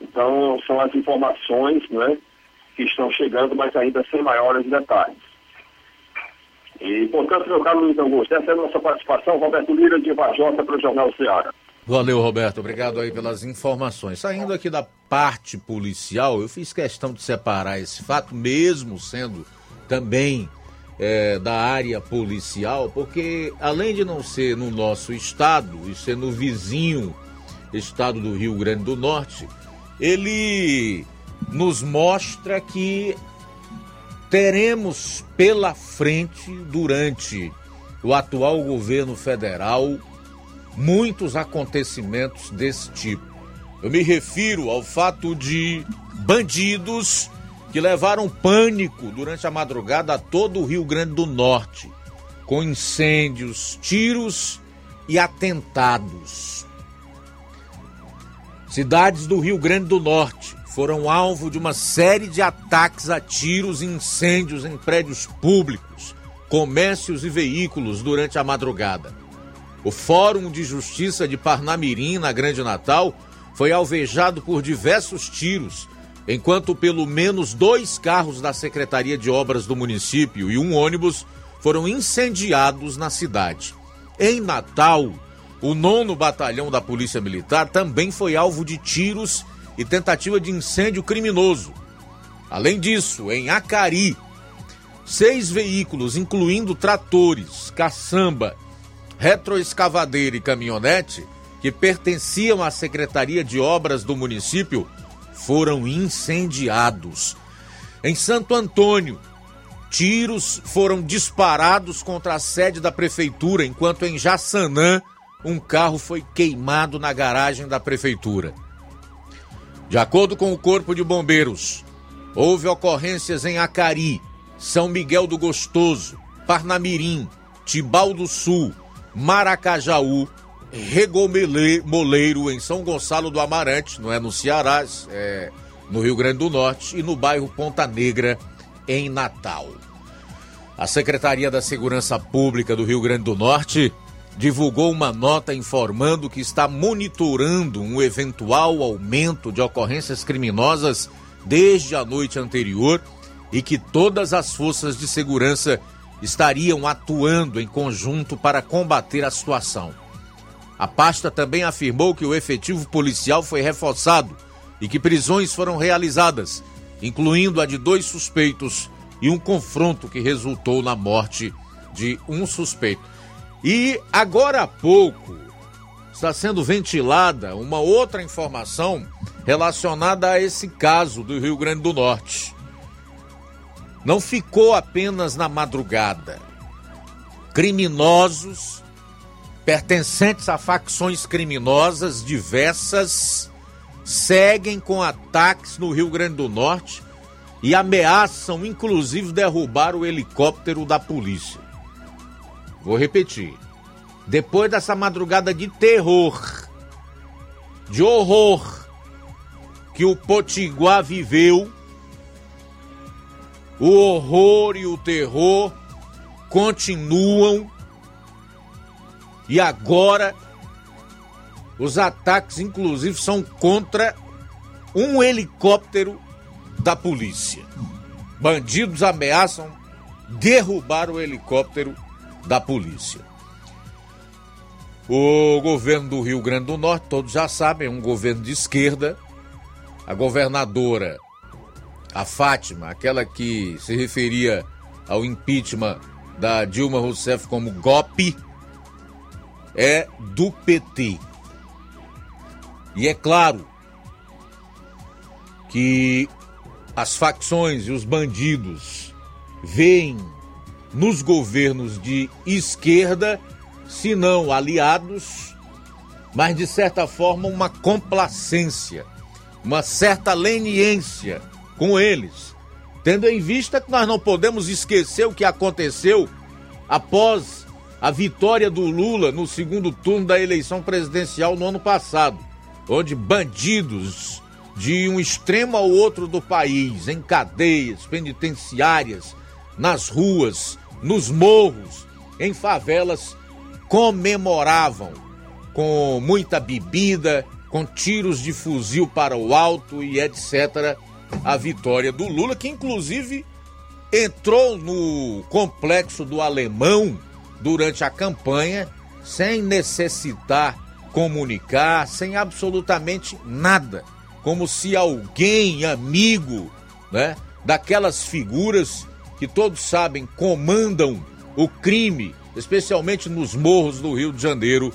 Então, são as informações, né? Que estão chegando, mas ainda sem maiores detalhes. E, portanto, meu caro Luiz Augusto, essa é a nossa participação. Roberto Lira, de Vajota, para o Jornal Ceará. Valeu, Roberto. Obrigado aí pelas informações. Saindo aqui da parte policial, eu fiz questão de separar esse fato, mesmo sendo também é, da área policial, porque além de não ser no nosso estado e ser no vizinho estado do Rio Grande do Norte, ele nos mostra que teremos pela frente, durante o atual governo federal, muitos acontecimentos desse tipo. Eu me refiro ao fato de bandidos que levaram pânico durante a madrugada a todo o Rio Grande do Norte, com incêndios, tiros e atentados. Cidades do Rio Grande do Norte foram alvo de uma série de ataques a tiros e incêndios em prédios públicos, comércios e veículos durante a madrugada. O Fórum de Justiça de Parnamirim, na Grande Natal, foi alvejado por diversos tiros, enquanto pelo menos dois carros da Secretaria de Obras do município e um ônibus foram incendiados na cidade. Em Natal, o nono batalhão da Polícia Militar também foi alvo de tiros e tentativa de incêndio criminoso. Além disso, em Acari, seis veículos, incluindo tratores, caçamba, retroescavadeira e caminhonete, que pertenciam à Secretaria de Obras do município, foram incendiados. Em Santo Antônio, tiros foram disparados contra a sede da prefeitura, enquanto em Jaçanã, um carro foi queimado na garagem da prefeitura. De acordo com o Corpo de Bombeiros, houve ocorrências em Acari, São Miguel do Gostoso, Parnamirim, Tibau do Sul, Maracajaú, Regomoleiro em São Gonçalo do Amarante, não é no Ceará, é no Rio Grande do Norte, e no bairro Ponta Negra, em Natal. A Secretaria da Segurança Pública do Rio Grande do Norte divulgou uma nota informando que está monitorando um eventual aumento de ocorrências criminosas desde a noite anterior e que todas as forças de segurança estariam atuando em conjunto para combater a situação. A pasta também afirmou que o efetivo policial foi reforçado e que prisões foram realizadas, incluindo a de dois suspeitos e um confronto que resultou na morte de um suspeito. E agora há pouco está sendo ventilada uma outra informação relacionada a esse caso do Rio Grande do Norte. Não ficou apenas na madrugada. Criminosos pertencentes a facções criminosas diversas seguem com ataques no Rio Grande do Norte e ameaçam inclusive derrubar o helicóptero da polícia. Vou repetir. Depois dessa madrugada de terror, de horror que o Potiguar viveu, o horror e o terror continuam e agora os ataques, inclusive, são contra um helicóptero da polícia. Bandidos ameaçam derrubar o helicóptero da polícia. O governo do Rio Grande do Norte, todos já sabem, é um governo de esquerda. A governadora, a Fátima, aquela que se referia ao impeachment da Dilma Rousseff como golpe, é do PT. E é claro que as facções e os bandidos veem nos governos de esquerda, se não aliados, mas de certa forma uma complacência, uma certa leniência com eles, tendo em vista que nós não podemos esquecer o que aconteceu após a vitória do Lula no segundo turno da eleição presidencial no ano passado, onde bandidos de um extremo ao outro do país, em cadeias penitenciárias, nas ruas, nos morros, em favelas, comemoravam com muita bebida, com tiros de fuzil para o alto e etc. a vitória do Lula, que inclusive entrou no complexo do Alemão durante a campanha sem necessitar comunicar, sem absolutamente nada, como se alguém amigo, né, daquelas figuras que todos sabem comandam o crime, especialmente nos morros do Rio de Janeiro,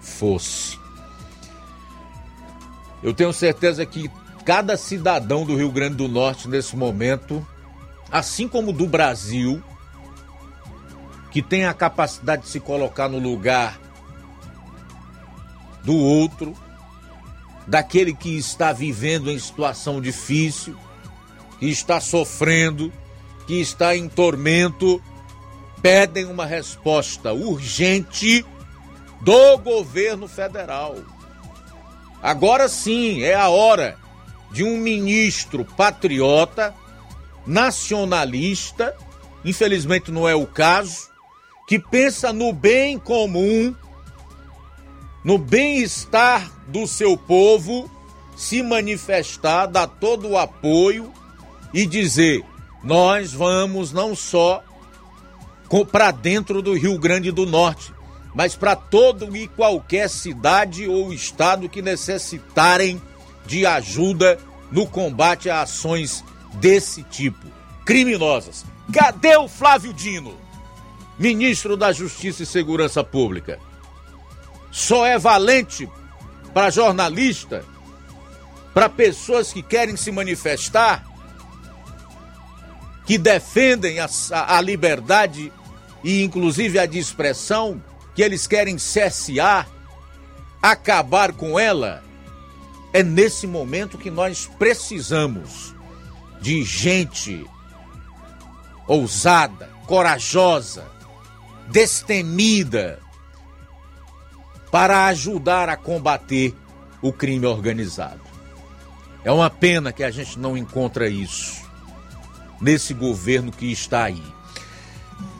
fosse. Eu tenho certeza que cada cidadão do Rio Grande do Norte nesse momento, assim como do Brasil, que tem a capacidade de se colocar no lugar do outro, daquele que está vivendo em situação difícil, que está sofrendo, que está em tormento, pedem uma resposta urgente do governo federal. Agora sim é a hora de um ministro patriota, nacionalista, infelizmente não é o caso, que pensa no bem comum, no bem-estar do seu povo, se manifestar, dar todo o apoio e dizer: nós vamos não só para dentro do Rio Grande do Norte, mas para todo e qualquer cidade ou estado que necessitarem de ajuda no combate a ações desse tipo, criminosas. Cadê o Flávio Dino? ministro da Justiça e Segurança Pública. Só é valente para jornalista, para pessoas que querem se manifestar, que defendem a, a, liberdade e inclusive a de expressão, que eles querem cercear, acabar com ela. É nesse momento que nós precisamos de gente ousada, corajosa, destemida para ajudar a combater o crime organizado. É uma pena que a gente não encontra isso nesse governo que está aí.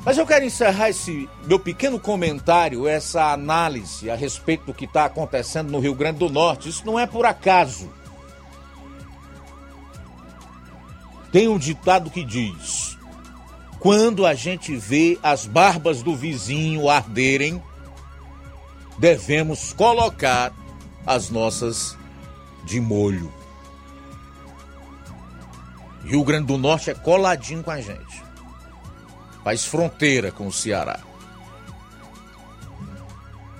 Mas eu quero encerrar esse meu pequeno comentário, essa análise a respeito do que está acontecendo no Rio Grande do Norte. Isso não é por acaso. Tem um ditado que diz: quando a gente vê as barbas do vizinho arderem, devemos colocar as nossas de molho. Rio Grande do Norte é coladinho com a gente. Faz fronteira com o Ceará.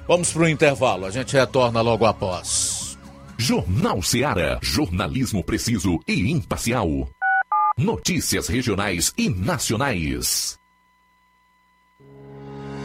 Vamos para o intervalo, a gente retorna logo após. Jornal Ceará, jornalismo preciso e imparcial. Notícias regionais e nacionais.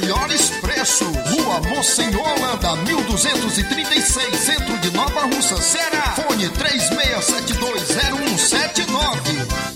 melhores preços. Rua Monsenhor Holanda, 1236, centro de Nova Russa, Ceará. Fone 36720179.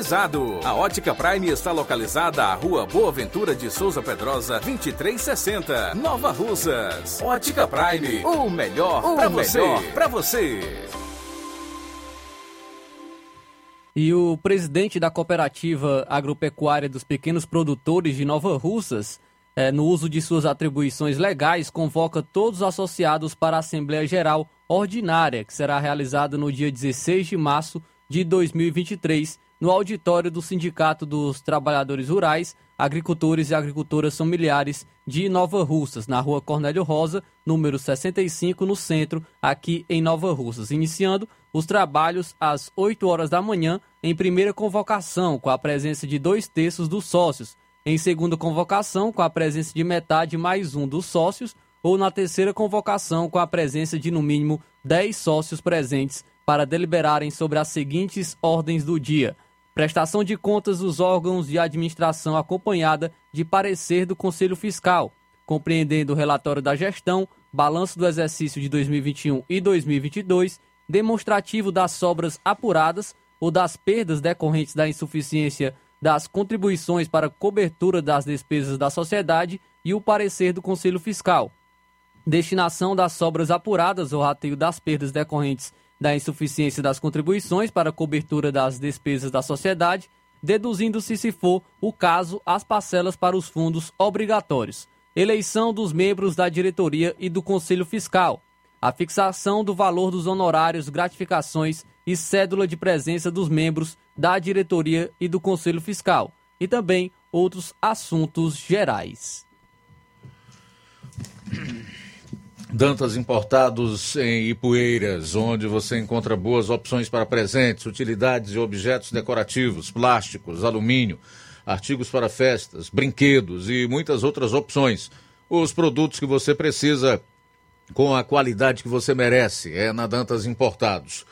A Ótica Prime está localizada à Rua Boa Ventura de Souza Pedrosa, 2360, Nova Russas. Ótica Prime, o melhor para você. Pra você. E o presidente da Cooperativa Agropecuária dos Pequenos Produtores de Nova Russas, eh, no uso de suas atribuições legais, convoca todos os associados para a Assembleia Geral Ordinária, que será realizada no dia 16 de março de 2023, no auditório do Sindicato dos Trabalhadores Rurais, Agricultores e Agricultoras Familiares de Nova Russas, na rua Cornélio Rosa, número 65, no centro, aqui em Nova Russas. Iniciando os trabalhos às 8 horas da manhã, em primeira convocação, com a presença de dois terços dos sócios. Em segunda convocação, com a presença de metade mais um dos sócios, ou na terceira convocação, com a presença de no mínimo 10 sócios presentes para deliberarem sobre as seguintes ordens do dia prestação de contas dos órgãos de administração acompanhada de parecer do Conselho Fiscal, compreendendo o relatório da gestão, balanço do exercício de 2021 e 2022, demonstrativo das sobras apuradas ou das perdas decorrentes da insuficiência das contribuições para cobertura das despesas da sociedade e o parecer do Conselho Fiscal. Destinação das sobras apuradas ou rateio das perdas decorrentes da insuficiência das contribuições para cobertura das despesas da sociedade, deduzindo-se, se for o caso, as parcelas para os fundos obrigatórios. Eleição dos membros da diretoria e do Conselho Fiscal. A fixação do valor dos honorários, gratificações e cédula de presença dos membros da diretoria e do Conselho Fiscal. E também outros assuntos gerais. Dantas Importados em Ipueiras, onde você encontra boas opções para presentes, utilidades e objetos decorativos, plásticos, alumínio, artigos para festas, brinquedos e muitas outras opções. Os produtos que você precisa com a qualidade que você merece é na Dantas Importados.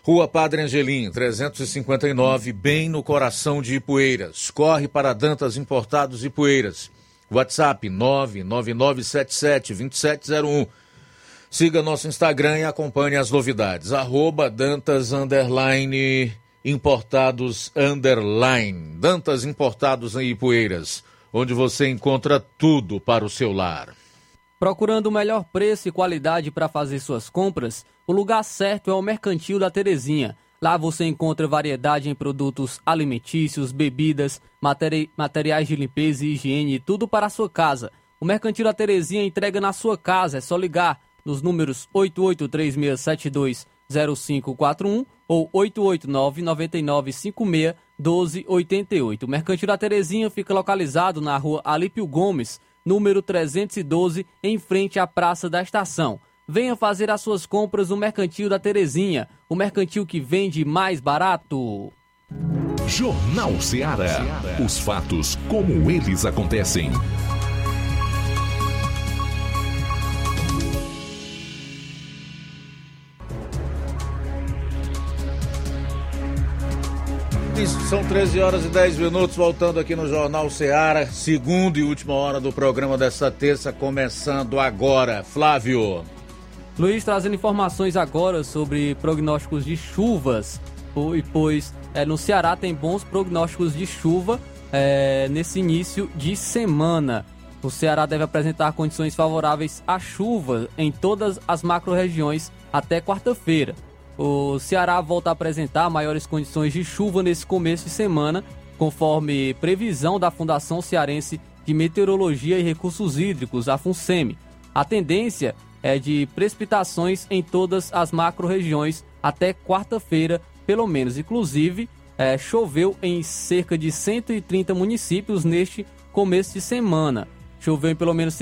Rua Padre Angelim, 359, bem no coração de Ipueiras. Corre para Dantas Importados Ipueiras. WhatsApp 999772701. Siga nosso Instagram e acompanhe as novidades. Arroba Dantas Underline Importados Underline. Dantas Importados em Ipueiras, onde você encontra tudo para o seu lar. Procurando o melhor preço e qualidade para fazer suas compras, o lugar certo é o Mercantil da Terezinha. Lá você encontra variedade em produtos alimentícios, bebidas, materi materiais de limpeza e higiene, tudo para a sua casa. O Mercantil da Terezinha entrega na sua casa, é só ligar nos números 8836720541 ou 889-9956-1288. O Mercantil da Terezinha fica localizado na rua Alípio Gomes, número 312, em frente à Praça da Estação. Venha fazer as suas compras no Mercantil da Terezinha, o mercantil que vende mais barato. Jornal Ceará. Os fatos como eles acontecem. São 13 horas e 10 minutos, voltando aqui no Jornal Ceará, segunda e última hora do programa desta terça, começando agora. Flávio. Luiz trazendo informações agora sobre prognósticos de chuvas, pois é, no Ceará tem bons prognósticos de chuva é, nesse início de semana. O Ceará deve apresentar condições favoráveis à chuva em todas as macro-regiões até quarta-feira. O Ceará volta a apresentar maiores condições de chuva nesse começo de semana, conforme previsão da Fundação Cearense de Meteorologia e Recursos Hídricos, a FUNSEMI. A tendência é de precipitações em todas as macro-regiões até quarta-feira, pelo menos. Inclusive, é, choveu em cerca de 130 municípios neste começo de semana. Choveu em pelo menos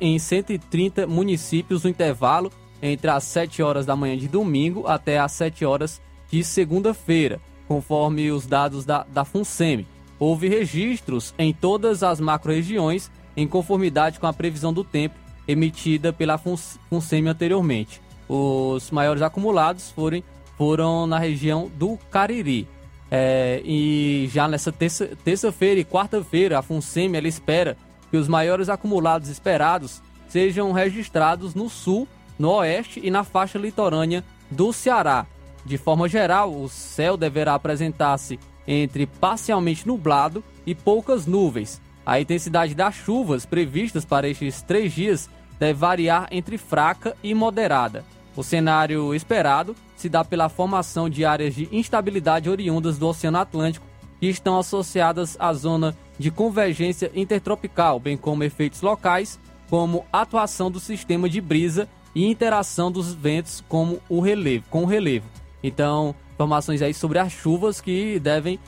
em 130 municípios no intervalo entre as 7 horas da manhã de domingo até as 7 horas de segunda-feira, conforme os dados da, da FUNSEMI. Houve registros em todas as macro-regiões em conformidade com a previsão do tempo emitida pela FUNSEMI anteriormente. Os maiores acumulados foram, foram na região do Cariri. É, e já nessa terça-feira terça e quarta-feira, a FUNSEMI ela espera que os maiores acumulados esperados sejam registrados no sul, no oeste e na faixa litorânea do Ceará. De forma geral, o céu deverá apresentar-se entre parcialmente nublado e poucas nuvens, a intensidade das chuvas previstas para estes três dias deve variar entre fraca e moderada. O cenário esperado se dá pela formação de áreas de instabilidade oriundas do Oceano Atlântico que estão associadas à zona de convergência intertropical, bem como efeitos locais, como atuação do sistema de brisa e interação dos ventos o relevo, com o relevo. Então, informações aí sobre as chuvas que devem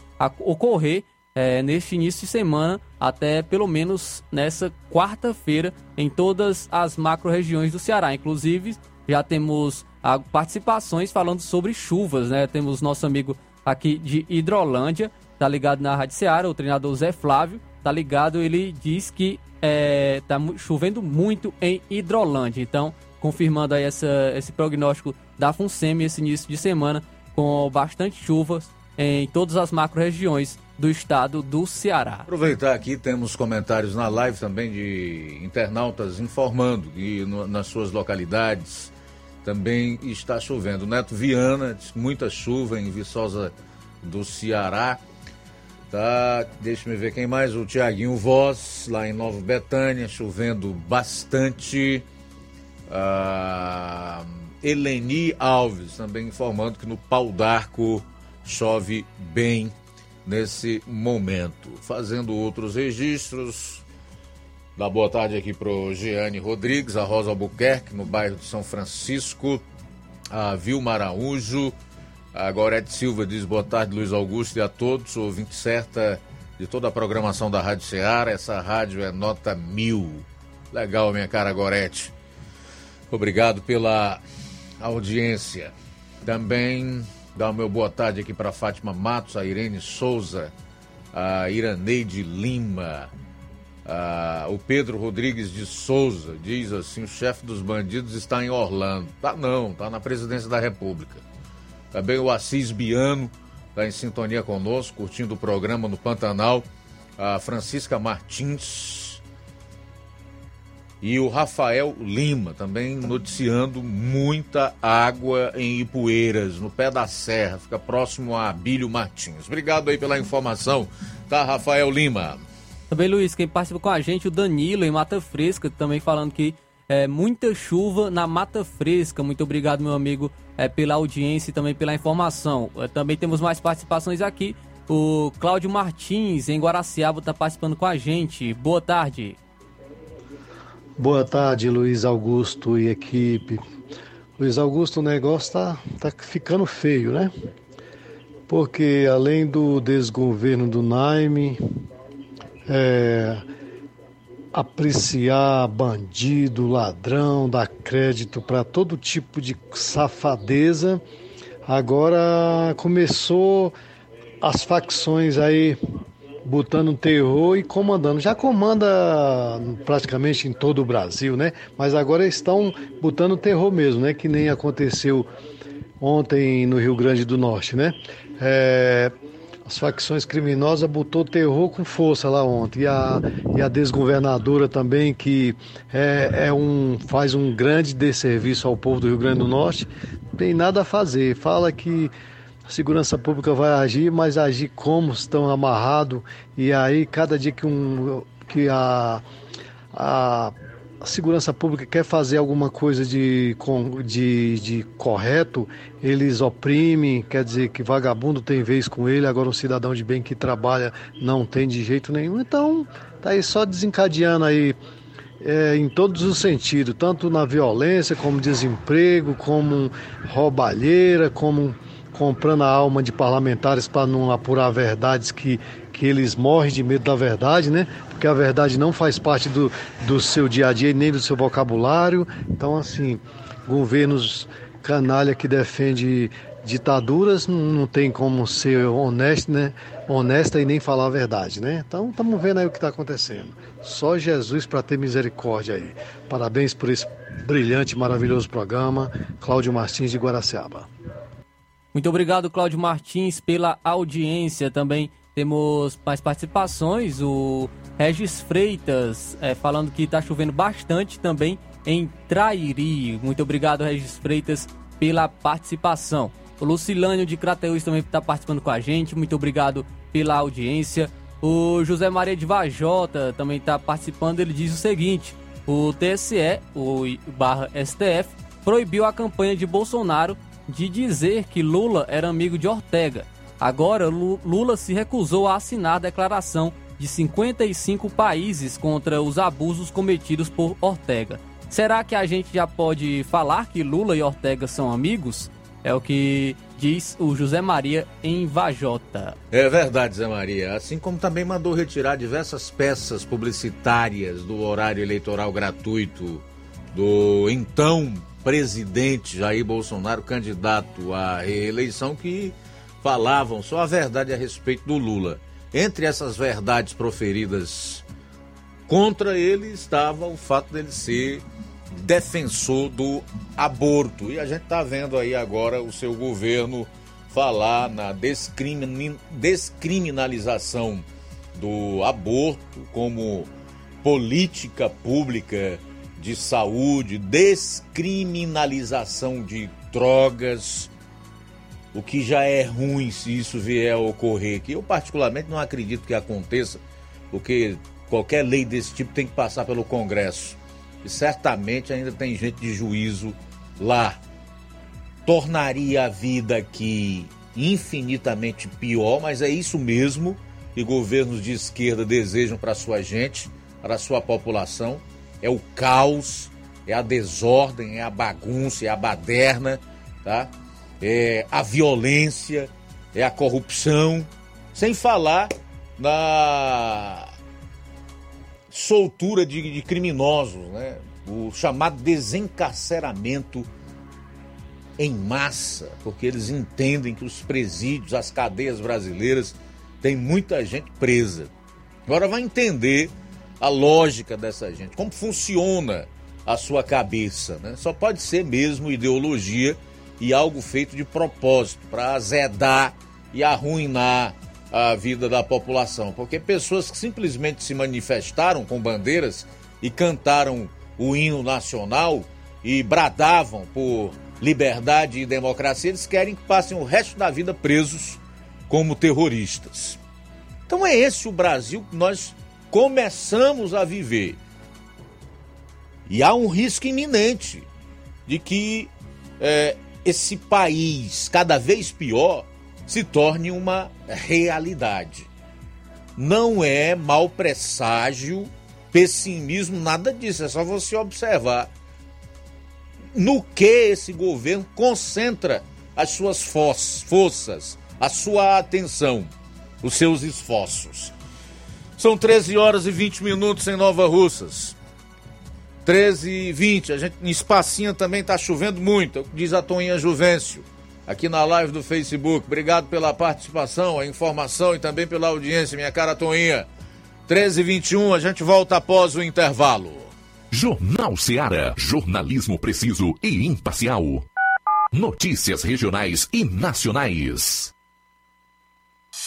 ocorrer é, neste início de semana até pelo menos nessa quarta-feira em todas as macro-regiões do Ceará. Inclusive, já temos participações falando sobre chuvas, né? Temos nosso amigo aqui de Hidrolândia, tá ligado na Rádio Ceará, o treinador Zé Flávio, tá ligado, ele diz que é, tá chovendo muito em Hidrolândia. Então, confirmando aí essa, esse prognóstico da FUNSEMI esse início de semana, com bastante chuvas em todas as macro-regiões do estado do Ceará. Aproveitar aqui, temos comentários na live também de internautas informando que no, nas suas localidades também está chovendo. Neto Viana, muita chuva em Viçosa do Ceará. Tá, deixa me ver quem mais, o Tiaguinho Voz, lá em Nova Betânia, chovendo bastante. Ah, Eleni Alves, também informando que no Pau d'Arco chove bem nesse momento. Fazendo outros registros, Dá boa tarde aqui pro Giane Rodrigues, a Rosa Albuquerque, no bairro de São Francisco, a Vilma Araújo, a Gorete Silva diz boa tarde, Luiz Augusto e a todos, ouvinte certa de toda a programação da Rádio Ceará, essa rádio é nota mil. Legal, minha cara Gorete. Obrigado pela audiência. Também dá o meu boa tarde aqui para Fátima Matos, a Irene Souza, a Iraneide Lima, ah, o Pedro Rodrigues de Souza diz assim: o chefe dos bandidos está em Orlando. Tá não, tá na presidência da República. Também o Assis Biano está em sintonia conosco, curtindo o programa no Pantanal. A Francisca Martins e o Rafael Lima também noticiando muita água em Ipueiras, no pé da serra, fica próximo a Abílio Martins. Obrigado aí pela informação, tá, Rafael Lima? Também, Luiz, quem participa com a gente, o Danilo, em Mata Fresca, também falando que é muita chuva na Mata Fresca. Muito obrigado, meu amigo, é, pela audiência e também pela informação. É, também temos mais participações aqui. O Cláudio Martins, em Guaraciaba, está participando com a gente. Boa tarde. Boa tarde, Luiz Augusto e equipe. Luiz Augusto, o negócio tá, tá ficando feio, né? Porque além do desgoverno do Naime, é, apreciar bandido, ladrão, dar crédito para todo tipo de safadeza. Agora começou as facções aí botando terror e comandando. Já comanda praticamente em todo o Brasil, né? Mas agora estão botando terror mesmo, né? Que nem aconteceu ontem no Rio Grande do Norte, né? É, as facções criminosas botou terror com força lá ontem. E a, e a desgovernadora também, que é, é um, faz um grande desserviço ao povo do Rio Grande do Norte, tem nada a fazer. Fala que a segurança pública vai agir, mas agir como estão amarrados. E aí, cada dia que, um, que a, a a segurança pública quer fazer alguma coisa de, de, de correto, eles oprimem, quer dizer que vagabundo tem vez com ele, agora um cidadão de bem que trabalha não tem de jeito nenhum. Então, tá aí só desencadeando aí é, em todos os sentidos, tanto na violência, como desemprego, como roubalheira, como comprando a alma de parlamentares para não apurar verdades que, que eles morrem de medo da verdade, né? Porque a verdade não faz parte do, do seu dia a dia nem do seu vocabulário. Então, assim, governos canalha que defende ditaduras não, não tem como ser honesto, né? honesta e nem falar a verdade, né? Então, estamos vendo aí o que está acontecendo. Só Jesus para ter misericórdia aí. Parabéns por esse brilhante, maravilhoso programa. Cláudio Martins de Guaraciaba. Muito obrigado, Cláudio Martins, pela audiência. Também temos mais participações. O Regis Freitas é, falando que está chovendo bastante também em Trairi. Muito obrigado, Regis Freitas, pela participação. O Lucilânio de Crateus também está participando com a gente. Muito obrigado pela audiência. O José Maria de Vajota também está participando. Ele diz o seguinte: o TSE, o barra STF, proibiu a campanha de Bolsonaro de dizer que Lula era amigo de Ortega. Agora, Lula se recusou a assinar a declaração de 55 países contra os abusos cometidos por Ortega. Será que a gente já pode falar que Lula e Ortega são amigos? É o que diz o José Maria em Vajota. É verdade, Zé Maria. Assim como também mandou retirar diversas peças publicitárias do horário eleitoral gratuito do então presidente Jair Bolsonaro, candidato à reeleição, que falavam só a verdade a respeito do Lula. Entre essas verdades proferidas contra ele estava o fato dele ser defensor do aborto. E a gente está vendo aí agora o seu governo falar na descrimin... descriminalização do aborto como política pública de saúde, descriminalização de drogas, o que já é ruim se isso vier a ocorrer, que eu particularmente não acredito que aconteça, porque qualquer lei desse tipo tem que passar pelo Congresso. E certamente ainda tem gente de juízo lá. Tornaria a vida aqui infinitamente pior, mas é isso mesmo que governos de esquerda desejam para sua gente, para sua população é o caos, é a desordem, é a bagunça, é a baderna, tá? É a violência, é a corrupção, sem falar na soltura de, de criminosos, né? O chamado desencarceramento em massa, porque eles entendem que os presídios, as cadeias brasileiras, tem muita gente presa. Agora vai entender a lógica dessa gente, como funciona a sua cabeça. Né? Só pode ser mesmo ideologia e algo feito de propósito para azedar e arruinar a vida da população. Porque pessoas que simplesmente se manifestaram com bandeiras e cantaram o hino nacional e bradavam por liberdade e democracia, eles querem que passem o resto da vida presos como terroristas. Então é esse o Brasil que nós começamos a viver. E há um risco iminente de que é, esse país, cada vez pior, se torne uma realidade. Não é mau presságio, pessimismo, nada disso, é só você observar no que esse governo concentra as suas forças, a sua atenção, os seus esforços. São 13 horas e 20 minutos em Nova Russas. 13 e 20. A gente, em Espacinha também está chovendo muito, diz a Toninha Juvencio, aqui na live do Facebook. Obrigado pela participação, a informação e também pela audiência, minha cara Toninha. 13 e 21, a gente volta após o intervalo. Jornal Seara. Jornalismo preciso e imparcial. Notícias regionais e nacionais.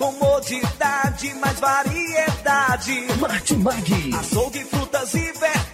Comodidade, mais variedade. Martimag. Açougue, frutas e verduras.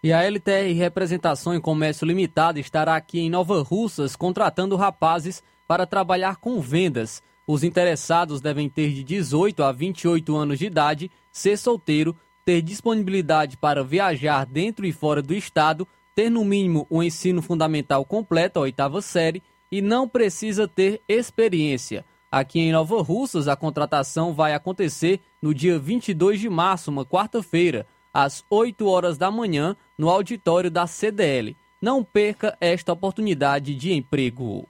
E a LTR Representação em Comércio Limitado estará aqui em Nova Russas contratando rapazes para trabalhar com vendas. Os interessados devem ter de 18 a 28 anos de idade, ser solteiro, ter disponibilidade para viajar dentro e fora do estado, ter no mínimo o ensino fundamental completo, a oitava série, e não precisa ter experiência. Aqui em Nova Russas, a contratação vai acontecer no dia 22 de março, uma quarta-feira, às 8 horas da manhã, no auditório da CDL. Não perca esta oportunidade de emprego.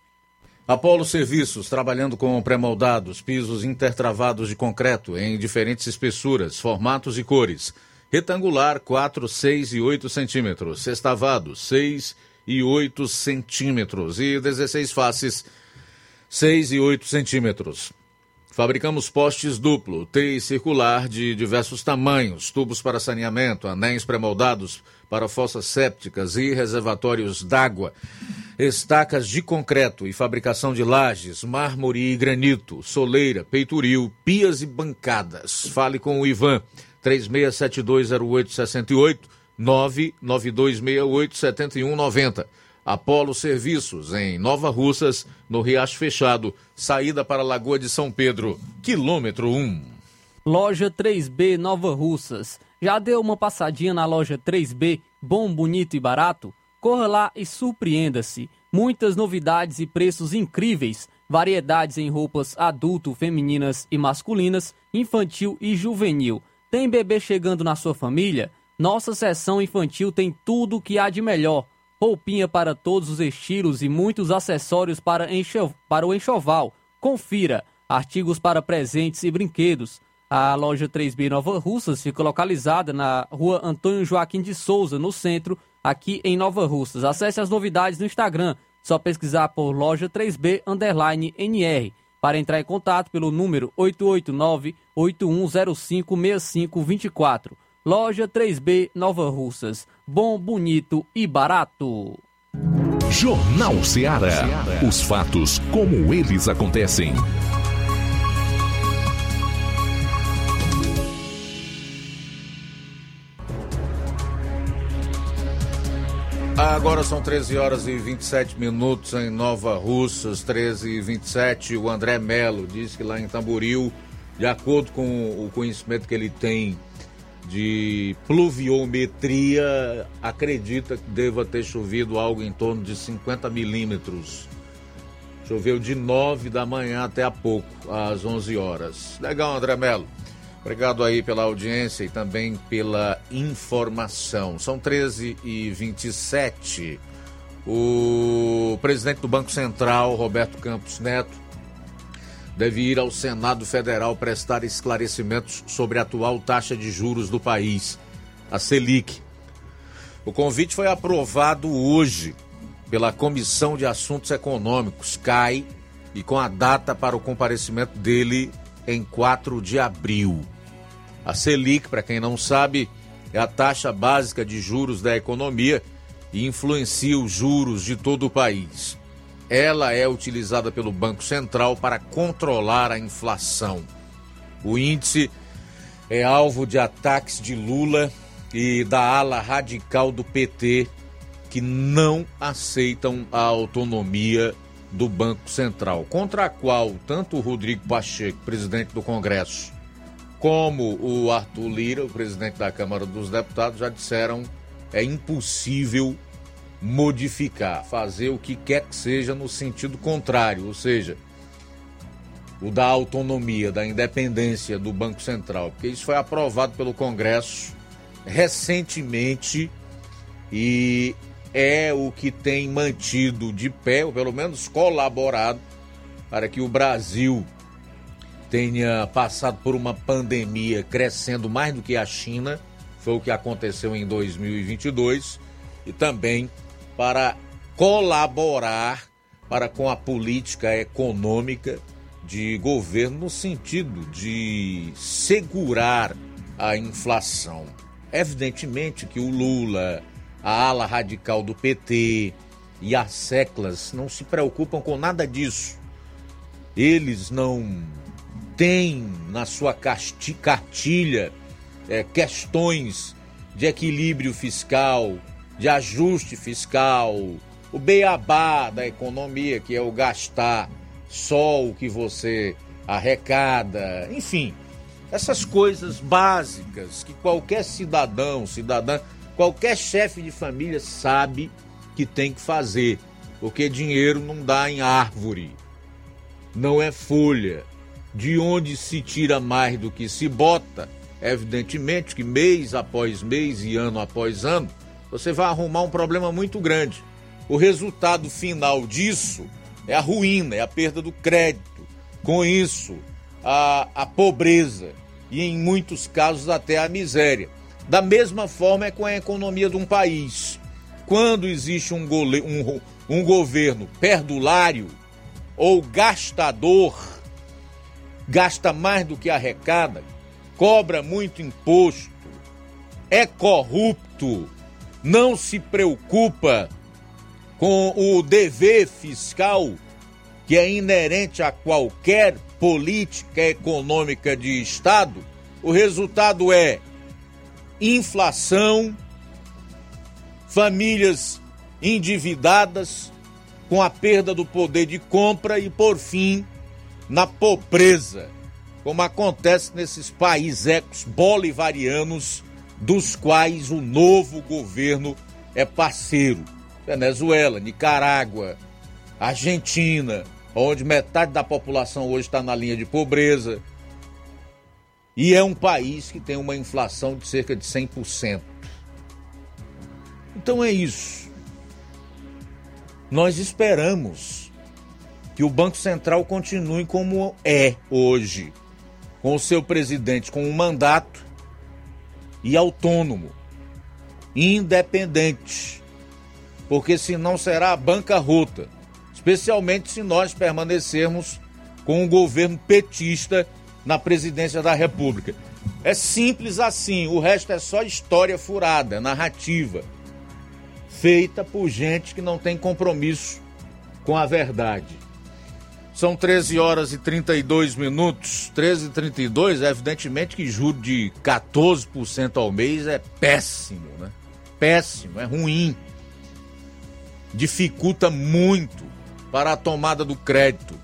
Apolo Serviços, trabalhando com pré-moldados, pisos intertravados de concreto em diferentes espessuras, formatos e cores. Retangular, 4, 6 e 8 centímetros. Sextavado, 6 e 8 centímetros. E 16 faces, 6 e 8 centímetros. Fabricamos postes duplo, T e circular de diversos tamanhos, tubos para saneamento, anéis pré-moldados para fossas sépticas e reservatórios d'água, estacas de concreto e fabricação de lajes, mármore e granito, soleira, peitoril, pias e bancadas. Fale com o Ivan, 36720868, 992687190. Apolo Serviços, em Nova Russas, no Riacho Fechado, saída para a Lagoa de São Pedro, quilômetro 1. Loja 3B Nova Russas. Já deu uma passadinha na loja 3B, bom, bonito e barato? Corra lá e surpreenda-se. Muitas novidades e preços incríveis. Variedades em roupas adulto, femininas e masculinas, infantil e juvenil. Tem bebê chegando na sua família? Nossa seção infantil tem tudo o que há de melhor roupinha para todos os estilos e muitos acessórios para, para o enxoval. Confira artigos para presentes e brinquedos. A loja 3B Nova Russas fica localizada na rua Antônio Joaquim de Souza, no centro, aqui em Nova Russas. Acesse as novidades no Instagram, só pesquisar por loja 3B underline NR. Para entrar em contato pelo número 889-8105-6524. Loja 3B Nova Russas. Bom, bonito e barato. Jornal Ceará. Os fatos como eles acontecem. Agora são 13 horas e 27 minutos em Nova Russas, 13 e 27. O André Melo diz que lá em Tamboril, de acordo com o conhecimento que ele tem de pluviometria, acredita que deva ter chovido algo em torno de 50 milímetros. Choveu de 9 da manhã até a pouco, às 11 horas. Legal, André Melo. Obrigado aí pela audiência e também pela informação. São 13 e 27. O presidente do Banco Central, Roberto Campos Neto, deve ir ao Senado Federal prestar esclarecimentos sobre a atual taxa de juros do país, a Selic. O convite foi aprovado hoje pela Comissão de Assuntos Econômicos, CAI, e com a data para o comparecimento dele em 4 de abril. A Selic, para quem não sabe, é a taxa básica de juros da economia e influencia os juros de todo o país. Ela é utilizada pelo Banco Central para controlar a inflação. O índice é alvo de ataques de Lula e da ala radical do PT, que não aceitam a autonomia do Banco Central, contra a qual tanto o Rodrigo Pacheco, presidente do Congresso, como o Arthur Lira, o presidente da Câmara dos Deputados, já disseram é impossível modificar, fazer o que quer que seja no sentido contrário, ou seja, o da autonomia, da independência do Banco Central, porque isso foi aprovado pelo Congresso recentemente e é o que tem mantido de pé, ou pelo menos colaborado, para que o Brasil tenha passado por uma pandemia crescendo mais do que a China, foi o que aconteceu em 2022, e também para colaborar para com a política econômica de governo no sentido de segurar a inflação. Evidentemente que o Lula, a ala radical do PT e as seclas não se preocupam com nada disso. Eles não têm na sua cartilha é, questões de equilíbrio fiscal, de ajuste fiscal, o beabá da economia, que é o gastar só o que você arrecada, enfim, essas coisas básicas que qualquer cidadão, cidadã, qualquer chefe de família sabe que tem que fazer, porque dinheiro não dá em árvore, não é folha. De onde se tira mais do que se bota, evidentemente que mês após mês e ano após ano, você vai arrumar um problema muito grande. O resultado final disso é a ruína, é a perda do crédito. Com isso, a, a pobreza e, em muitos casos, até a miséria. Da mesma forma é com a economia de um país. Quando existe um, gole, um, um governo perdulário ou gastador, gasta mais do que arrecada, cobra muito imposto, é corrupto, não se preocupa com o dever fiscal que é inerente a qualquer política econômica de Estado, o resultado é inflação, famílias endividadas, com a perda do poder de compra e, por fim, na pobreza, como acontece nesses países bolivarianos dos quais o novo governo é parceiro. Venezuela, Nicarágua, Argentina, onde metade da população hoje está na linha de pobreza. E é um país que tem uma inflação de cerca de 100%. Então é isso. Nós esperamos que o Banco Central continue como é hoje, com o seu presidente com um mandato e autônomo, independente, porque senão será a bancarrota, especialmente se nós permanecermos com o governo petista na presidência da República. É simples assim, o resto é só história furada, narrativa, feita por gente que não tem compromisso com a verdade. São 13 horas e 32 minutos. 13 e 32, é evidentemente que juro de 14% ao mês é péssimo, né? Péssimo, é ruim. Dificulta muito para a tomada do crédito.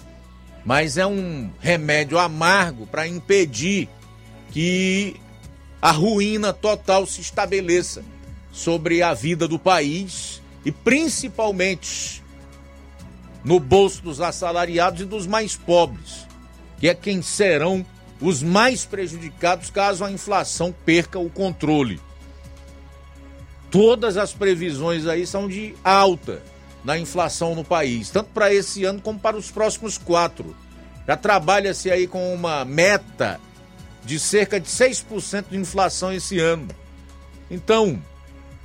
Mas é um remédio amargo para impedir que a ruína total se estabeleça sobre a vida do país e principalmente no bolso dos assalariados e dos mais pobres, que é quem serão os mais prejudicados caso a inflação perca o controle. Todas as previsões aí são de alta na inflação no país, tanto para esse ano como para os próximos quatro. Já trabalha-se aí com uma meta de cerca de 6% de inflação esse ano. Então,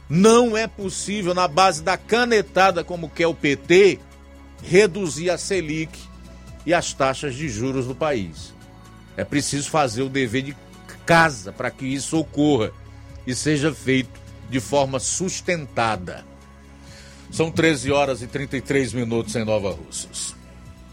não é possível, na base da canetada como quer o PT, reduzir a Selic e as taxas de juros do país. É preciso fazer o dever de casa para que isso ocorra e seja feito de forma sustentada. São 13 horas e 33 minutos em Nova Russas.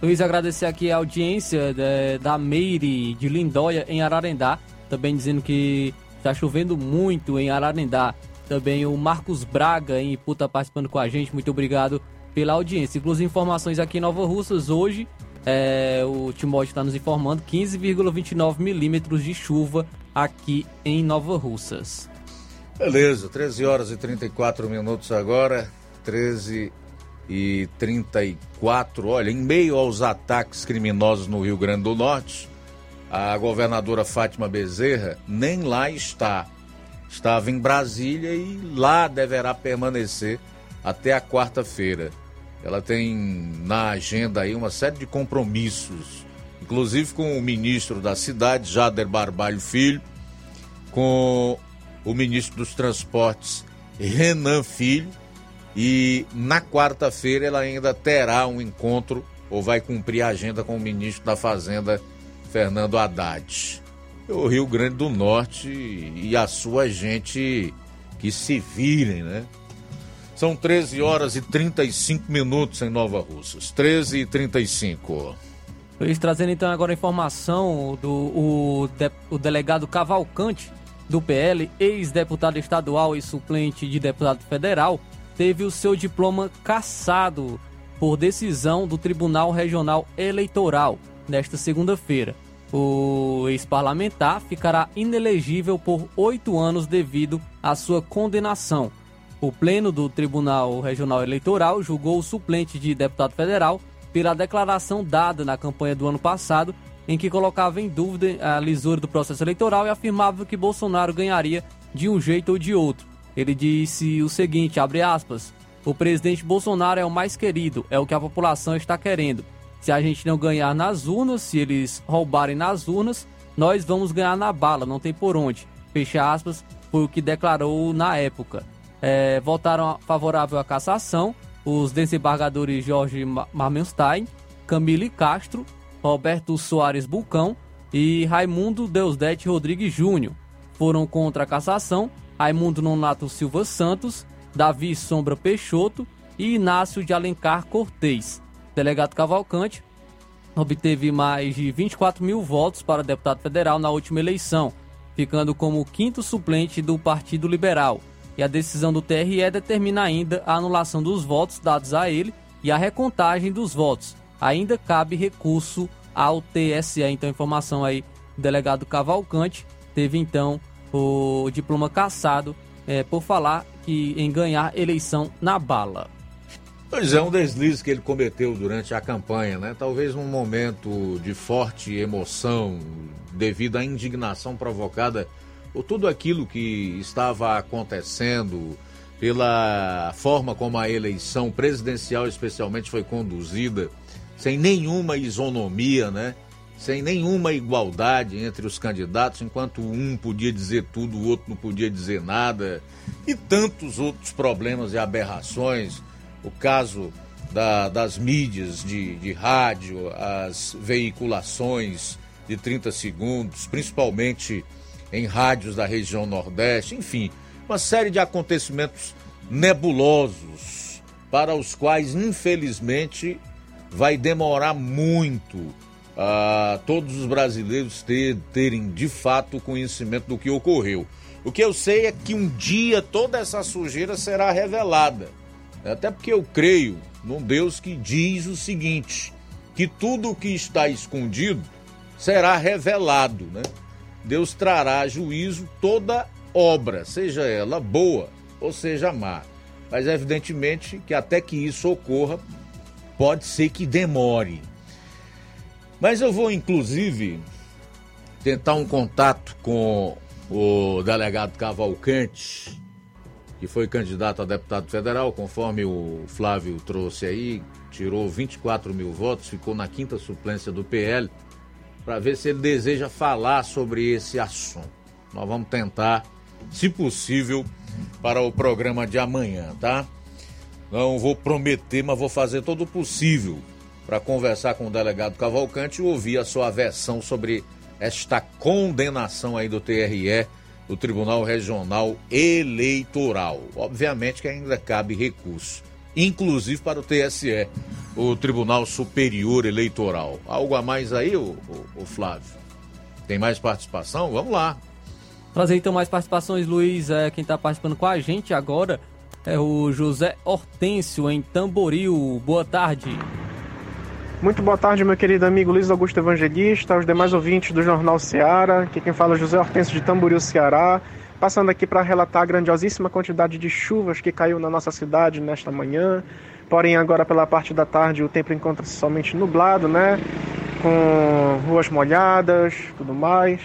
Luiz, agradecer aqui a audiência da, da Meire de Lindóia, em Ararendá, também dizendo que está chovendo muito em Ararendá. Também o Marcos Braga, em Iputa, participando com a gente. Muito obrigado pela audiência. Inclusive, informações aqui em Nova Russas, hoje, é, o Timóteo está nos informando, 15,29 milímetros de chuva aqui em Nova Russas. Beleza, 13 horas e 34 minutos agora, 13 e 34. Olha, em meio aos ataques criminosos no Rio Grande do Norte, a governadora Fátima Bezerra nem lá está. Estava em Brasília e lá deverá permanecer até a quarta-feira. Ela tem na agenda aí uma série de compromissos, inclusive com o ministro da cidade, Jader Barbalho Filho, com o ministro dos Transportes, Renan Filho, e na quarta-feira ela ainda terá um encontro ou vai cumprir a agenda com o ministro da Fazenda, Fernando Haddad. O Rio Grande do Norte e a sua gente que se virem, né? São 13 horas e 35 minutos em Nova Russas. 13 e 35. Luiz, trazendo então agora a informação do o, de, o delegado Cavalcante do PL, ex-deputado estadual e suplente de deputado federal, teve o seu diploma cassado por decisão do Tribunal Regional Eleitoral nesta segunda-feira. O ex-parlamentar ficará inelegível por oito anos devido à sua condenação. O Pleno do Tribunal Regional Eleitoral julgou o suplente de deputado federal pela declaração dada na campanha do ano passado, em que colocava em dúvida a lisura do processo eleitoral e afirmava que Bolsonaro ganharia de um jeito ou de outro. Ele disse o seguinte, abre aspas, o presidente Bolsonaro é o mais querido, é o que a população está querendo. Se a gente não ganhar nas urnas, se eles roubarem nas urnas, nós vamos ganhar na bala, não tem por onde. Fecha aspas, foi o que declarou na época é, votaram favorável à cassação os desembargadores Jorge Marmenstein, Camille Castro, Roberto Soares Bulcão e Raimundo Deusdete Rodrigues Júnior. Foram contra a cassação Raimundo Nonato Silva Santos, Davi Sombra Peixoto e Inácio de Alencar Cortez. Delegado Cavalcante obteve mais de 24 mil votos para deputado federal na última eleição, ficando como quinto suplente do Partido Liberal e a decisão do TRE determina ainda a anulação dos votos dados a ele e a recontagem dos votos. Ainda cabe recurso ao TSE. Então, informação aí do delegado Cavalcante teve então o diploma cassado é, por falar que em ganhar eleição na bala. Pois é, um deslize que ele cometeu durante a campanha, né? Talvez num momento de forte emoção devido à indignação provocada por tudo aquilo que estava acontecendo, pela forma como a eleição presidencial especialmente foi conduzida, sem nenhuma isonomia, né? Sem nenhuma igualdade entre os candidatos, enquanto um podia dizer tudo, o outro não podia dizer nada, e tantos outros problemas e aberrações. O caso da, das mídias de, de rádio, as veiculações de 30 segundos, principalmente em rádios da região Nordeste, enfim, uma série de acontecimentos nebulosos para os quais, infelizmente, vai demorar muito a todos os brasileiros ter, terem de fato conhecimento do que ocorreu. O que eu sei é que um dia toda essa sujeira será revelada. Até porque eu creio num Deus que diz o seguinte: que tudo o que está escondido será revelado, né? Deus trará a juízo toda obra, seja ela boa ou seja má. Mas evidentemente que até que isso ocorra, pode ser que demore. Mas eu vou inclusive tentar um contato com o delegado Cavalcante, que foi candidato a deputado federal, conforme o Flávio trouxe aí, tirou 24 mil votos, ficou na quinta suplência do PL para ver se ele deseja falar sobre esse assunto. Nós vamos tentar, se possível, para o programa de amanhã, tá? Não vou prometer, mas vou fazer todo o possível para conversar com o delegado Cavalcante e ouvir a sua versão sobre esta condenação aí do TRE, do Tribunal Regional Eleitoral. Obviamente que ainda cabe recurso, inclusive para o TSE, o Tribunal Superior Eleitoral. Algo a mais aí, o, o, o Flávio? Tem mais participação? Vamos lá. Trazer então mais participações, Luiz. É, quem está participando com a gente agora é o José Hortêncio, em Tamboril. Boa tarde. Muito boa tarde, meu querido amigo Luiz Augusto Evangelista, aos demais ouvintes do Jornal Ceará. Aqui quem fala é José Hortêncio de Tamboril, Ceará. Passando aqui para relatar a grandiosíssima quantidade de chuvas que caiu na nossa cidade nesta manhã. Porém, agora pela parte da tarde o tempo encontra-se somente nublado, né? Com ruas molhadas, tudo mais.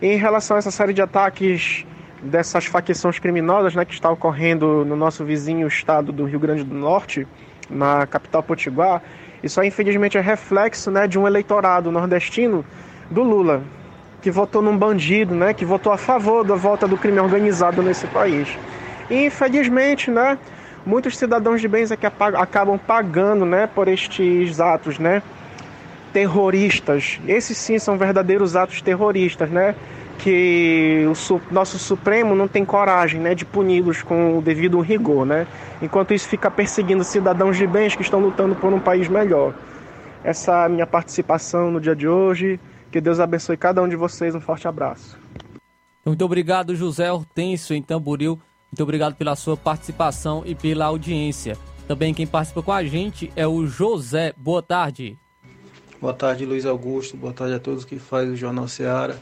Em relação a essa série de ataques dessas facções criminosas, né, que está ocorrendo no nosso vizinho estado do Rio Grande do Norte, na capital Potiguar, isso aí, infelizmente, é reflexo né, de um eleitorado nordestino do Lula, que votou num bandido, né, que votou a favor da volta do crime organizado nesse país. E, infelizmente, né, muitos cidadãos de bens é que acabam pagando né, por estes atos né, terroristas. Esses sim são verdadeiros atos terroristas, né? que o nosso Supremo não tem coragem né, de puni-los com o devido rigor. Né? Enquanto isso, fica perseguindo cidadãos de bens que estão lutando por um país melhor. Essa é a minha participação no dia de hoje. Que Deus abençoe cada um de vocês. Um forte abraço. Muito obrigado, José Hortêncio, em Tamboril. Muito obrigado pela sua participação e pela audiência. Também quem participa com a gente é o José. Boa tarde. Boa tarde, Luiz Augusto. Boa tarde a todos que fazem o Jornal Seara.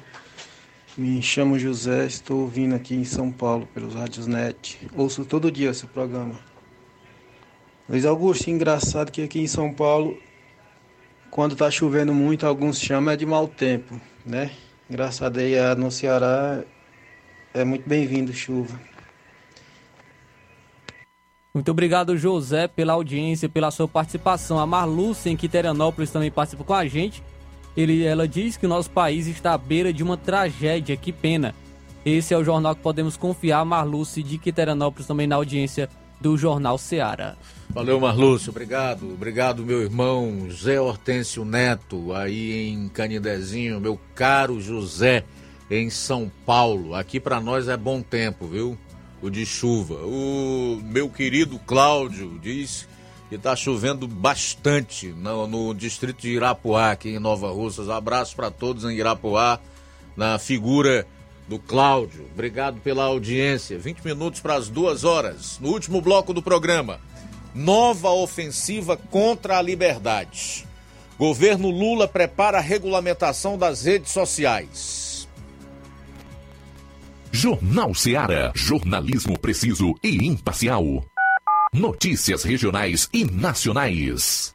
Me chamo José, estou ouvindo aqui em São Paulo pelos rádios net. Ouço todo dia esse programa. Luiz Augusto, engraçado que aqui em São Paulo, quando está chovendo muito, alguns chamam é de mau tempo, né? Engraçado aí no Ceará é muito bem-vindo chuva. Muito obrigado, José, pela audiência, pela sua participação. A Marlúcia, em Quiterianópolis, também participa com a gente. Ele, ela diz que o nosso país está à beira de uma tragédia, que pena. Esse é o jornal que podemos confiar, Marluce de Quiteranópolis, também na audiência do Jornal Seara. Valeu, Marlúcio, obrigado. Obrigado, meu irmão Zé Hortêncio Neto, aí em Canidezinho, meu caro José, em São Paulo. Aqui para nós é bom tempo, viu? O de chuva. O meu querido Cláudio diz que está chovendo bastante no, no, distrito de Irapuá, aqui em Nova Russas. Abraço para todos em Irapuá, na figura do Cláudio. Obrigado pela audiência. 20 minutos para as duas horas. No último bloco do programa, nova ofensiva contra a liberdade. Governo Lula prepara a regulamentação das redes sociais. Jornal Seara. Jornalismo preciso e imparcial. Notícias regionais e nacionais.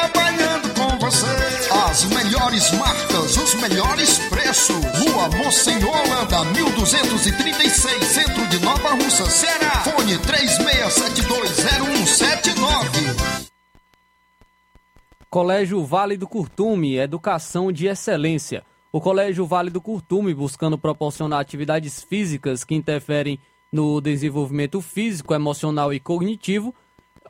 você. As melhores marcas, os melhores preços. Rua Monsenhor Holanda, 1236, centro de Nova Russa, Ceará. Fone 36720179. Colégio Vale do Curtume, Educação de Excelência. O Colégio Vale do Curtume, buscando proporcionar atividades físicas que interferem no desenvolvimento físico, emocional e cognitivo,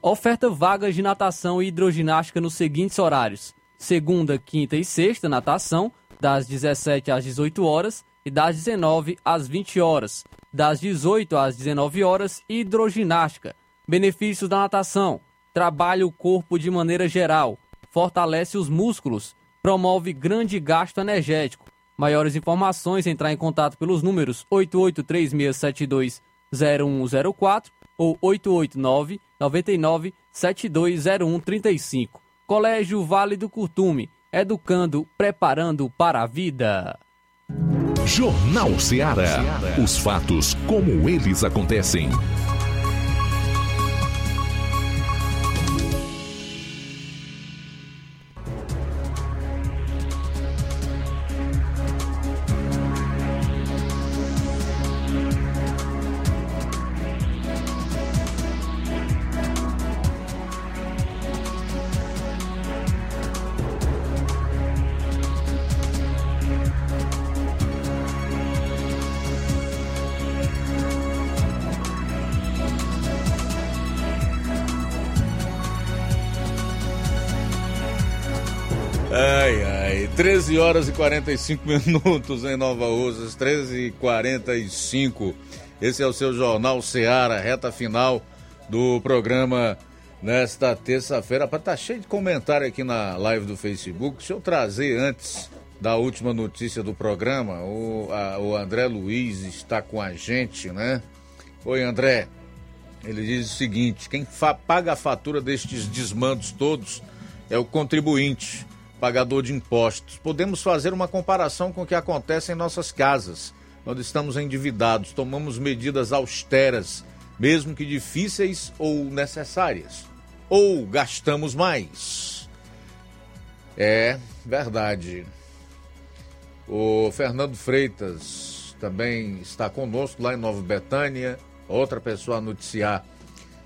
oferta vagas de natação e hidroginástica nos seguintes horários: segunda, quinta e sexta, natação, das 17 às 18 horas e das 19 às 20 horas, das 18 às 19 horas, hidroginástica. Benefícios da natação: trabalha o corpo de maneira geral, fortalece os músculos, promove grande gasto energético. Maiores informações, entrar em contato pelos números 8836720104 ou 889 99 720135. Colégio Vale do Curtume, educando, preparando para a vida. Jornal Ceará. Os fatos como eles acontecem. Ai, ai, 13 horas e 45 minutos em Nova Russas, 13 e 45. Esse é o seu Jornal Seara, reta final do programa nesta terça-feira. Tá cheio de comentário aqui na live do Facebook. Deixa eu trazer antes da última notícia do programa. O, a- o André Luiz está com a gente, né? Oi, André. Ele diz o seguinte: quem paga a fatura destes desmandos todos é o contribuinte, pagador de impostos. Podemos fazer uma comparação com o que acontece em nossas casas, quando estamos endividados, tomamos medidas austeras, mesmo que difíceis ou necessárias, ou gastamos mais. É verdade. O Fernando Freitas também está conosco lá em Nova Betânia. Outra pessoa a noticiar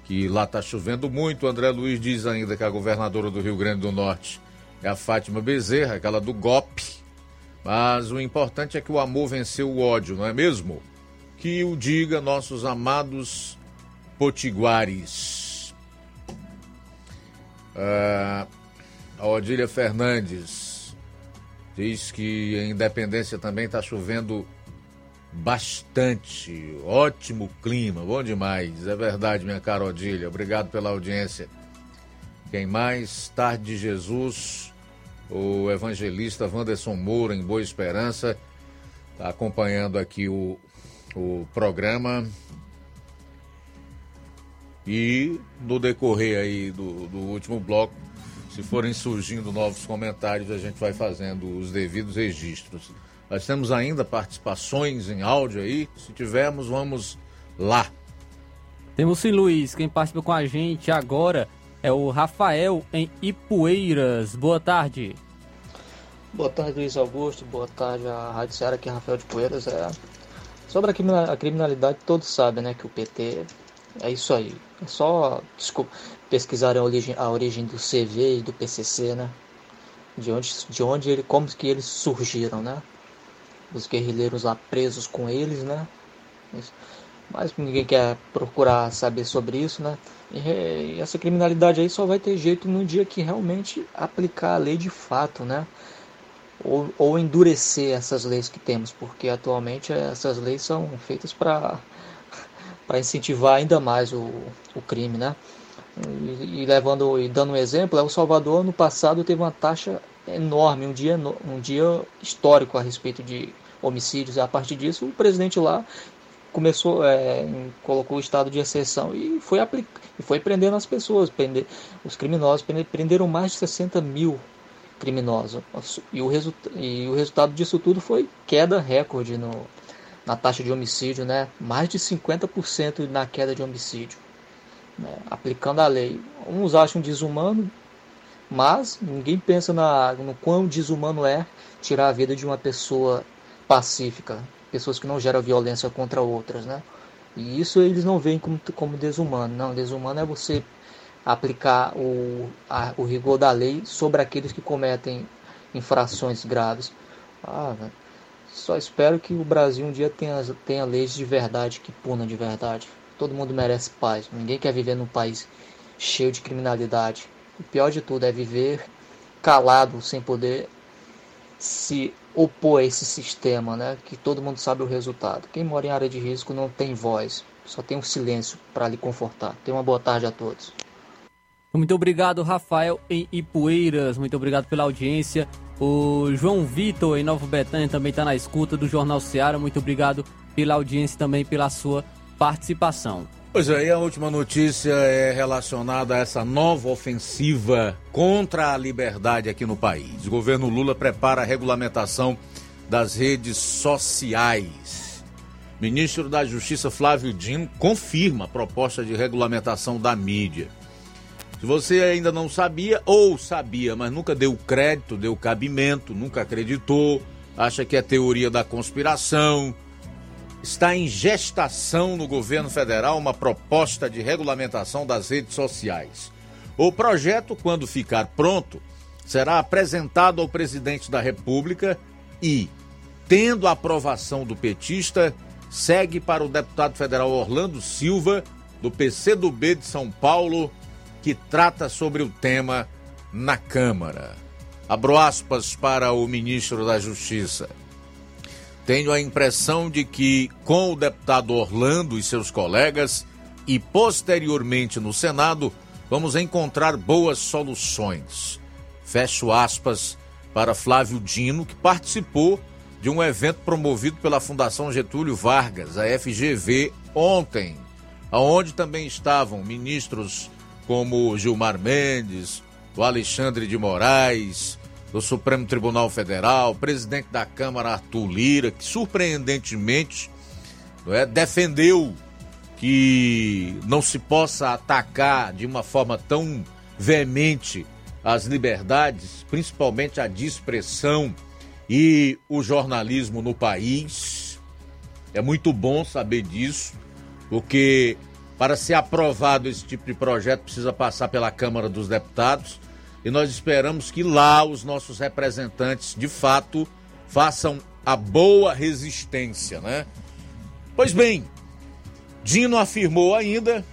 que lá está chovendo muito. André Luiz diz ainda que a governadora do Rio Grande do Norte é a Fátima Bezerra, aquela do GOP. Mas o importante é que o amor venceu o ódio, não é mesmo? Que o diga nossos amados potiguares. Ah, a Odília Fernandes diz que em Independência também está chovendo bastante. Ótimo clima, bom demais. É verdade, minha cara Odília. Obrigado pela audiência. Quem mais? Tarde de Jesus, o evangelista Wanderson Moura, em Boa Esperança, está acompanhando aqui o, o programa. E no decorrer aí do, do último bloco, se forem surgindo novos comentários, a gente vai fazendo os devidos registros. Nós temos ainda participações em áudio aí. Se tivermos, vamos lá. Temos sim, Luiz. Quem participa com a gente agora é o Rafael em Ipueiras. Boa tarde. Boa tarde, Luiz Augusto. Boa tarde, a Rádio Ceará, aqui é Rafael de Poeiras. É... Sobre a criminal- a criminalidade, todos sabem, né, que o PT é isso aí. É só desculpa, pesquisarem a origem, a origem do CV e do PCC, né? De onde, de onde ele, como que eles surgiram, né? Os guerrilheiros lá presos com eles, né? Isso. Mas ninguém quer procurar saber sobre isso, né? Re- e essa criminalidade aí só vai ter jeito no dia que realmente aplicar a lei de fato, né? Ou, ou endurecer essas leis que temos, porque atualmente essas leis são feitas para incentivar ainda mais o, o crime, né? E, e levando e dando um exemplo, El Salvador no passado teve uma taxa enorme, um dia um dia histórico a respeito de homicídios. A partir disso, o presidente lá começou, é, colocou o estado de exceção e foi apli- e foi prendendo as pessoas, prender os criminosos, prende- prenderam mais de 60 mil criminosos. E o, resulta- e o resultado disso tudo foi queda recorde no, na taxa de homicídio, né? Mais de 50% na queda de homicídio, né? aplicando a lei. Uns acham desumano, mas ninguém pensa na, no quão desumano é tirar a vida de uma pessoa pacífica, pessoas que não geram violência contra outras, né? E isso eles não veem como, como desumano. Não, desumano é você aplicar o, a- o rigor da lei sobre aqueles que cometem infrações graves. Ah, só espero que o Brasil um dia tenha, tenha leis de verdade que punam de verdade. Todo mundo merece paz. Ninguém quer viver num país cheio de criminalidade. O pior de tudo é viver calado, sem poder se opor a esse sistema, né? Que todo mundo sabe o resultado. Quem mora em área de risco não tem voz, só tem um silêncio para lhe confortar. Tenha uma boa tarde a todos. Muito obrigado, Rafael em Ipueiras. Muito obrigado pela audiência. O João Vitor em Nova Betânia também está na escuta do Jornal Seara. Muito obrigado pela audiência e também pela sua participação. Pois é, e a última notícia é relacionada a essa nova ofensiva contra a liberdade aqui no país. O governo Lula prepara a regulamentação das redes sociais. Ministro da Justiça Flávio Dino confirma a proposta de regulamentação da mídia. Se você ainda não sabia, ou sabia, mas nunca deu crédito, deu cabimento, nunca acreditou, acha que é teoria da conspiração, está em gestação no governo federal uma proposta de regulamentação das redes sociais. O projeto, quando ficar pronto, será apresentado ao presidente da República e, tendo a aprovação do petista, segue para o deputado federal Orlando Silva, do PCdoB de São Paulo, que trata sobre o tema na Câmara. Abro aspas para o ministro da Justiça. Tenho a impressão de que, com o deputado Orlando e seus colegas, e posteriormente no Senado, vamos encontrar boas soluções. Fecho aspas para Flávio Dino, que participou de um evento promovido pela Fundação Getúlio Vargas, a FGV, ontem, aonde também estavam ministros como Gilmar Mendes, o Alexandre de Moraes, do Supremo Tribunal Federal, presidente da Câmara Arthur Lira, que surpreendentemente é, defendeu que não se possa atacar de uma forma tão veemente as liberdades, principalmente a de expressão e o jornalismo no país. É muito bom saber disso, porque para ser aprovado esse tipo de projeto precisa passar pela Câmara dos Deputados e nós esperamos que lá os nossos representantes de fato façam a boa resistência, né? Pois bem, Dino afirmou ainda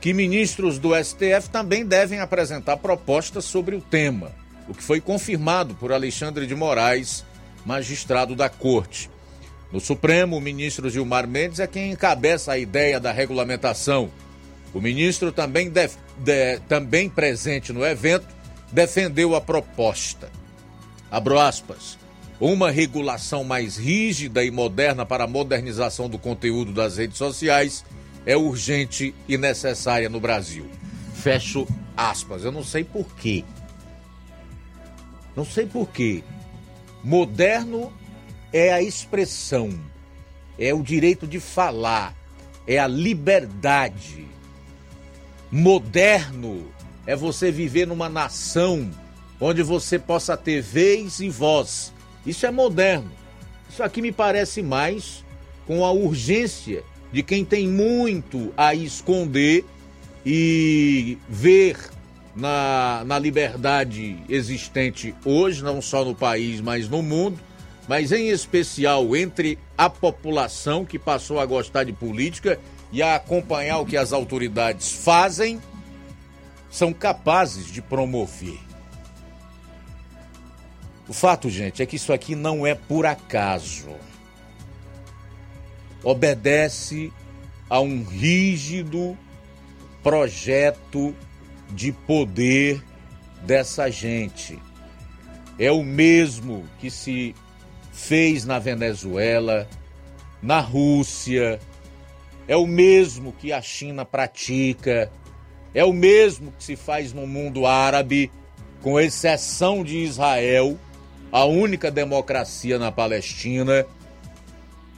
que ministros do STF também devem apresentar propostas sobre o tema, o que foi confirmado por Alexandre de Moraes, magistrado da Corte. No Supremo, o ministro Gilmar Mendes é quem encabeça a ideia da regulamentação. O ministro também, def- de- também presente no evento defendeu a proposta. Abro aspas. Uma regulação mais rígida e moderna para a modernização do conteúdo das redes sociais é urgente e necessária no Brasil. Fecho aspas. Eu não sei por quê. Não sei por quê. Moderno é a expressão, é o direito de falar, é a liberdade. moderno é você viver numa nação onde você possa ter vez e voz. Isso é moderno. Isso aqui me parece mais com a urgência de quem tem muito a esconder e ver na, na liberdade existente hoje, não só no país, mas no mundo, mas em especial entre a população que passou a gostar de política e a acompanhar o que as autoridades fazem, são capazes de promover. O fato, gente, é que isso aqui não é por acaso. Obedece a um rígido projeto de poder dessa gente. É o mesmo que se fez na Venezuela, na Rússia, é o mesmo que a China pratica, é o mesmo que se faz no mundo árabe, com exceção de Israel, a única democracia na Palestina,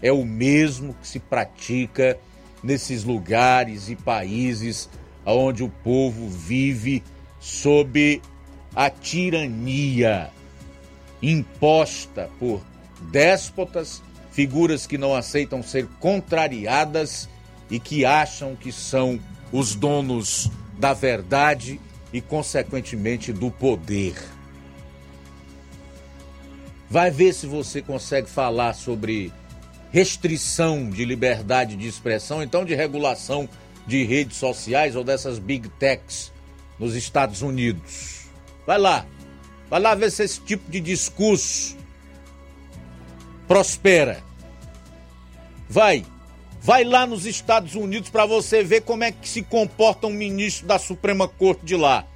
é o mesmo que se pratica nesses lugares e países onde o povo vive sob a tirania imposta por déspotas, figuras que não aceitam ser contrariadas e que acham que são os donos da verdade e, consequentemente, do poder. Vai ver se você consegue falar sobre restrição de liberdade de expressão, então de regulação de redes sociais ou dessas big techs nos Estados Unidos. Vai lá, vai lá ver se esse tipo de discurso prospera. Vai, vai lá nos Estados Unidos para você ver como é que se comporta um ministro da Suprema Corte de lá.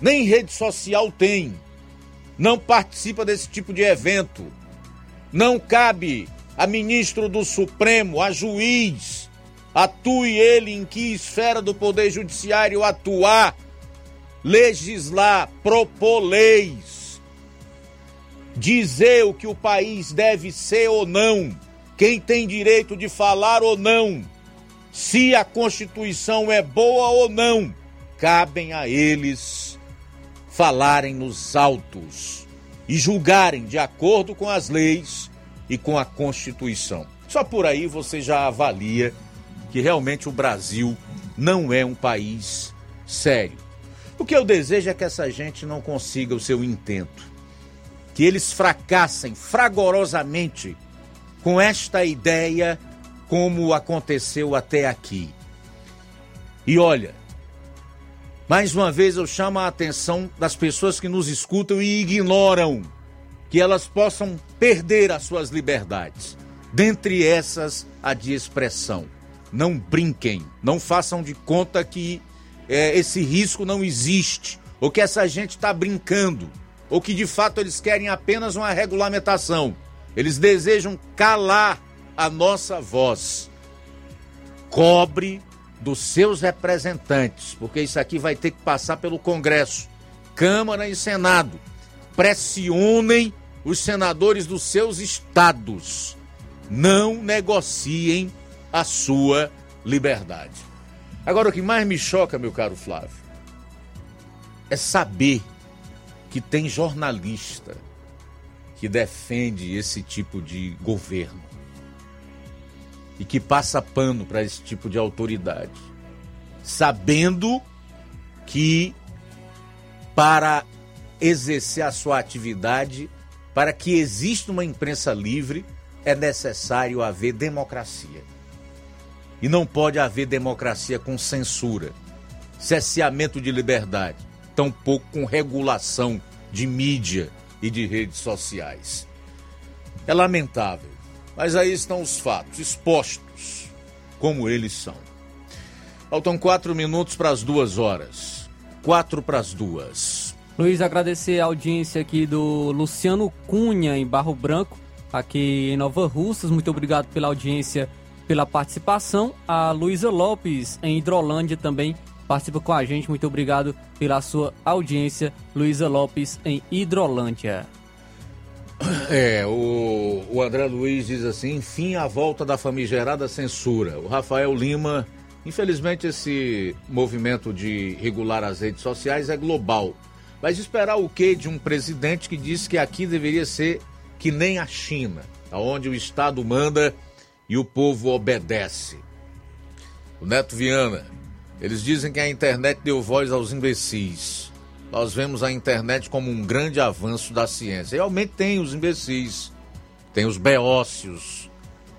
Nem rede social tem. Não participa desse tipo de evento. Não cabe a ministro do Supremo, a juiz, atue ele em que esfera do Poder Judiciário atuar, legislar, propor leis, dizer o que o país deve ser ou não, quem tem direito de falar ou não, se a Constituição é boa ou não, cabem a eles falarem nos autos e julgarem de acordo com as leis e com a Constituição. Só por aí você já avalia que realmente o Brasil não é um país sério. O que eu desejo é que essa gente não consiga o seu intento, que eles fracassem fragorosamente com esta ideia, como aconteceu até aqui. E olha, mais uma vez eu chamo a atenção das pessoas que nos escutam e ignoram que elas possam perder as suas liberdades. Dentre essas, a de expressão não brinquem, não façam de conta que é, esse risco não existe, ou que essa gente está brincando, ou que de fato eles querem apenas uma regulamentação. Eles desejam calar a nossa voz. Cobre dos seus representantes, porque isso aqui vai ter que passar pelo Congresso, Câmara e Senado. Pressionem os senadores dos seus estados. Não negociem a sua liberdade. Agora, o que mais me choca, meu caro Flávio, é saber que tem jornalista que defende esse tipo de governo e que passa pano para esse tipo de autoridade, sabendo que para exercer a sua atividade, para que exista uma imprensa livre, é necessário haver democracia. E não pode haver democracia com censura, cerceamento de liberdade, tampouco com regulação de mídia e de redes sociais. É lamentável, mas aí estão os fatos expostos como eles são. Faltam quatro minutos para as duas horas. Quatro para as duas. Luiz, agradecer a audiência aqui do Luciano Cunha, em Barro Branco, aqui em Nova Russas. Muito obrigado pela audiência pela participação. A Luísa Lopes, em Hidrolândia, também participa com a gente. Muito obrigado pela sua audiência, Luísa Lopes, em Hidrolândia. É, o, o André Luiz diz assim: enfim, a volta da famigerada censura. O Rafael Lima Infelizmente, esse movimento de regular as redes sociais é global. Mas esperar o quê de um presidente que disse que aqui deveria ser que nem a China, onde o Estado manda e o povo obedece? O Neto Viana, eles dizem que a internet deu voz aos imbecis. Nós vemos a internet como um grande avanço da ciência. Realmente tem os imbecis, tem os beócios,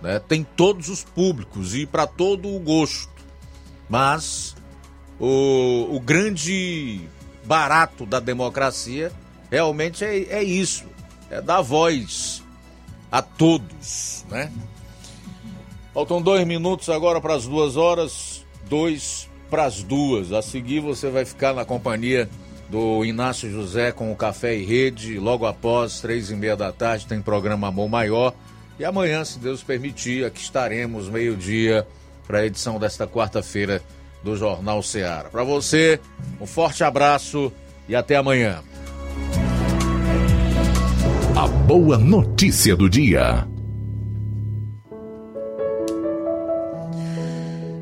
né? tem todos os públicos e para todo o gosto. Mas o, o grande barato da democracia realmente é, é isso, é dar voz a todos, né? Faltam dois minutos agora para as duas horas, dois para as duas. A seguir você vai ficar na companhia do Inácio José com o Café e Rede. Logo após, três e meia da tarde, tem programa Amor Maior. E amanhã, se Deus permitir, aqui estaremos meio-dia para a edição desta quarta-feira do Jornal Ceará. Para você, um forte abraço e até amanhã. A boa notícia do dia.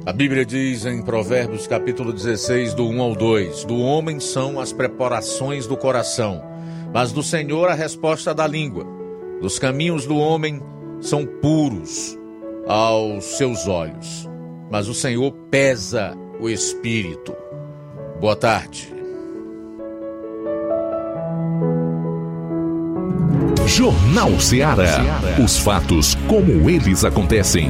A Bíblia diz em Provérbios capítulo 16, do 1 ao 2: Do homem são as preparações do coração, mas do Senhor a resposta da língua. Dos caminhos do homem são puros aos seus olhos, mas o Senhor pesa o espírito. Boa tarde. Jornal Ceará. Os fatos como eles acontecem.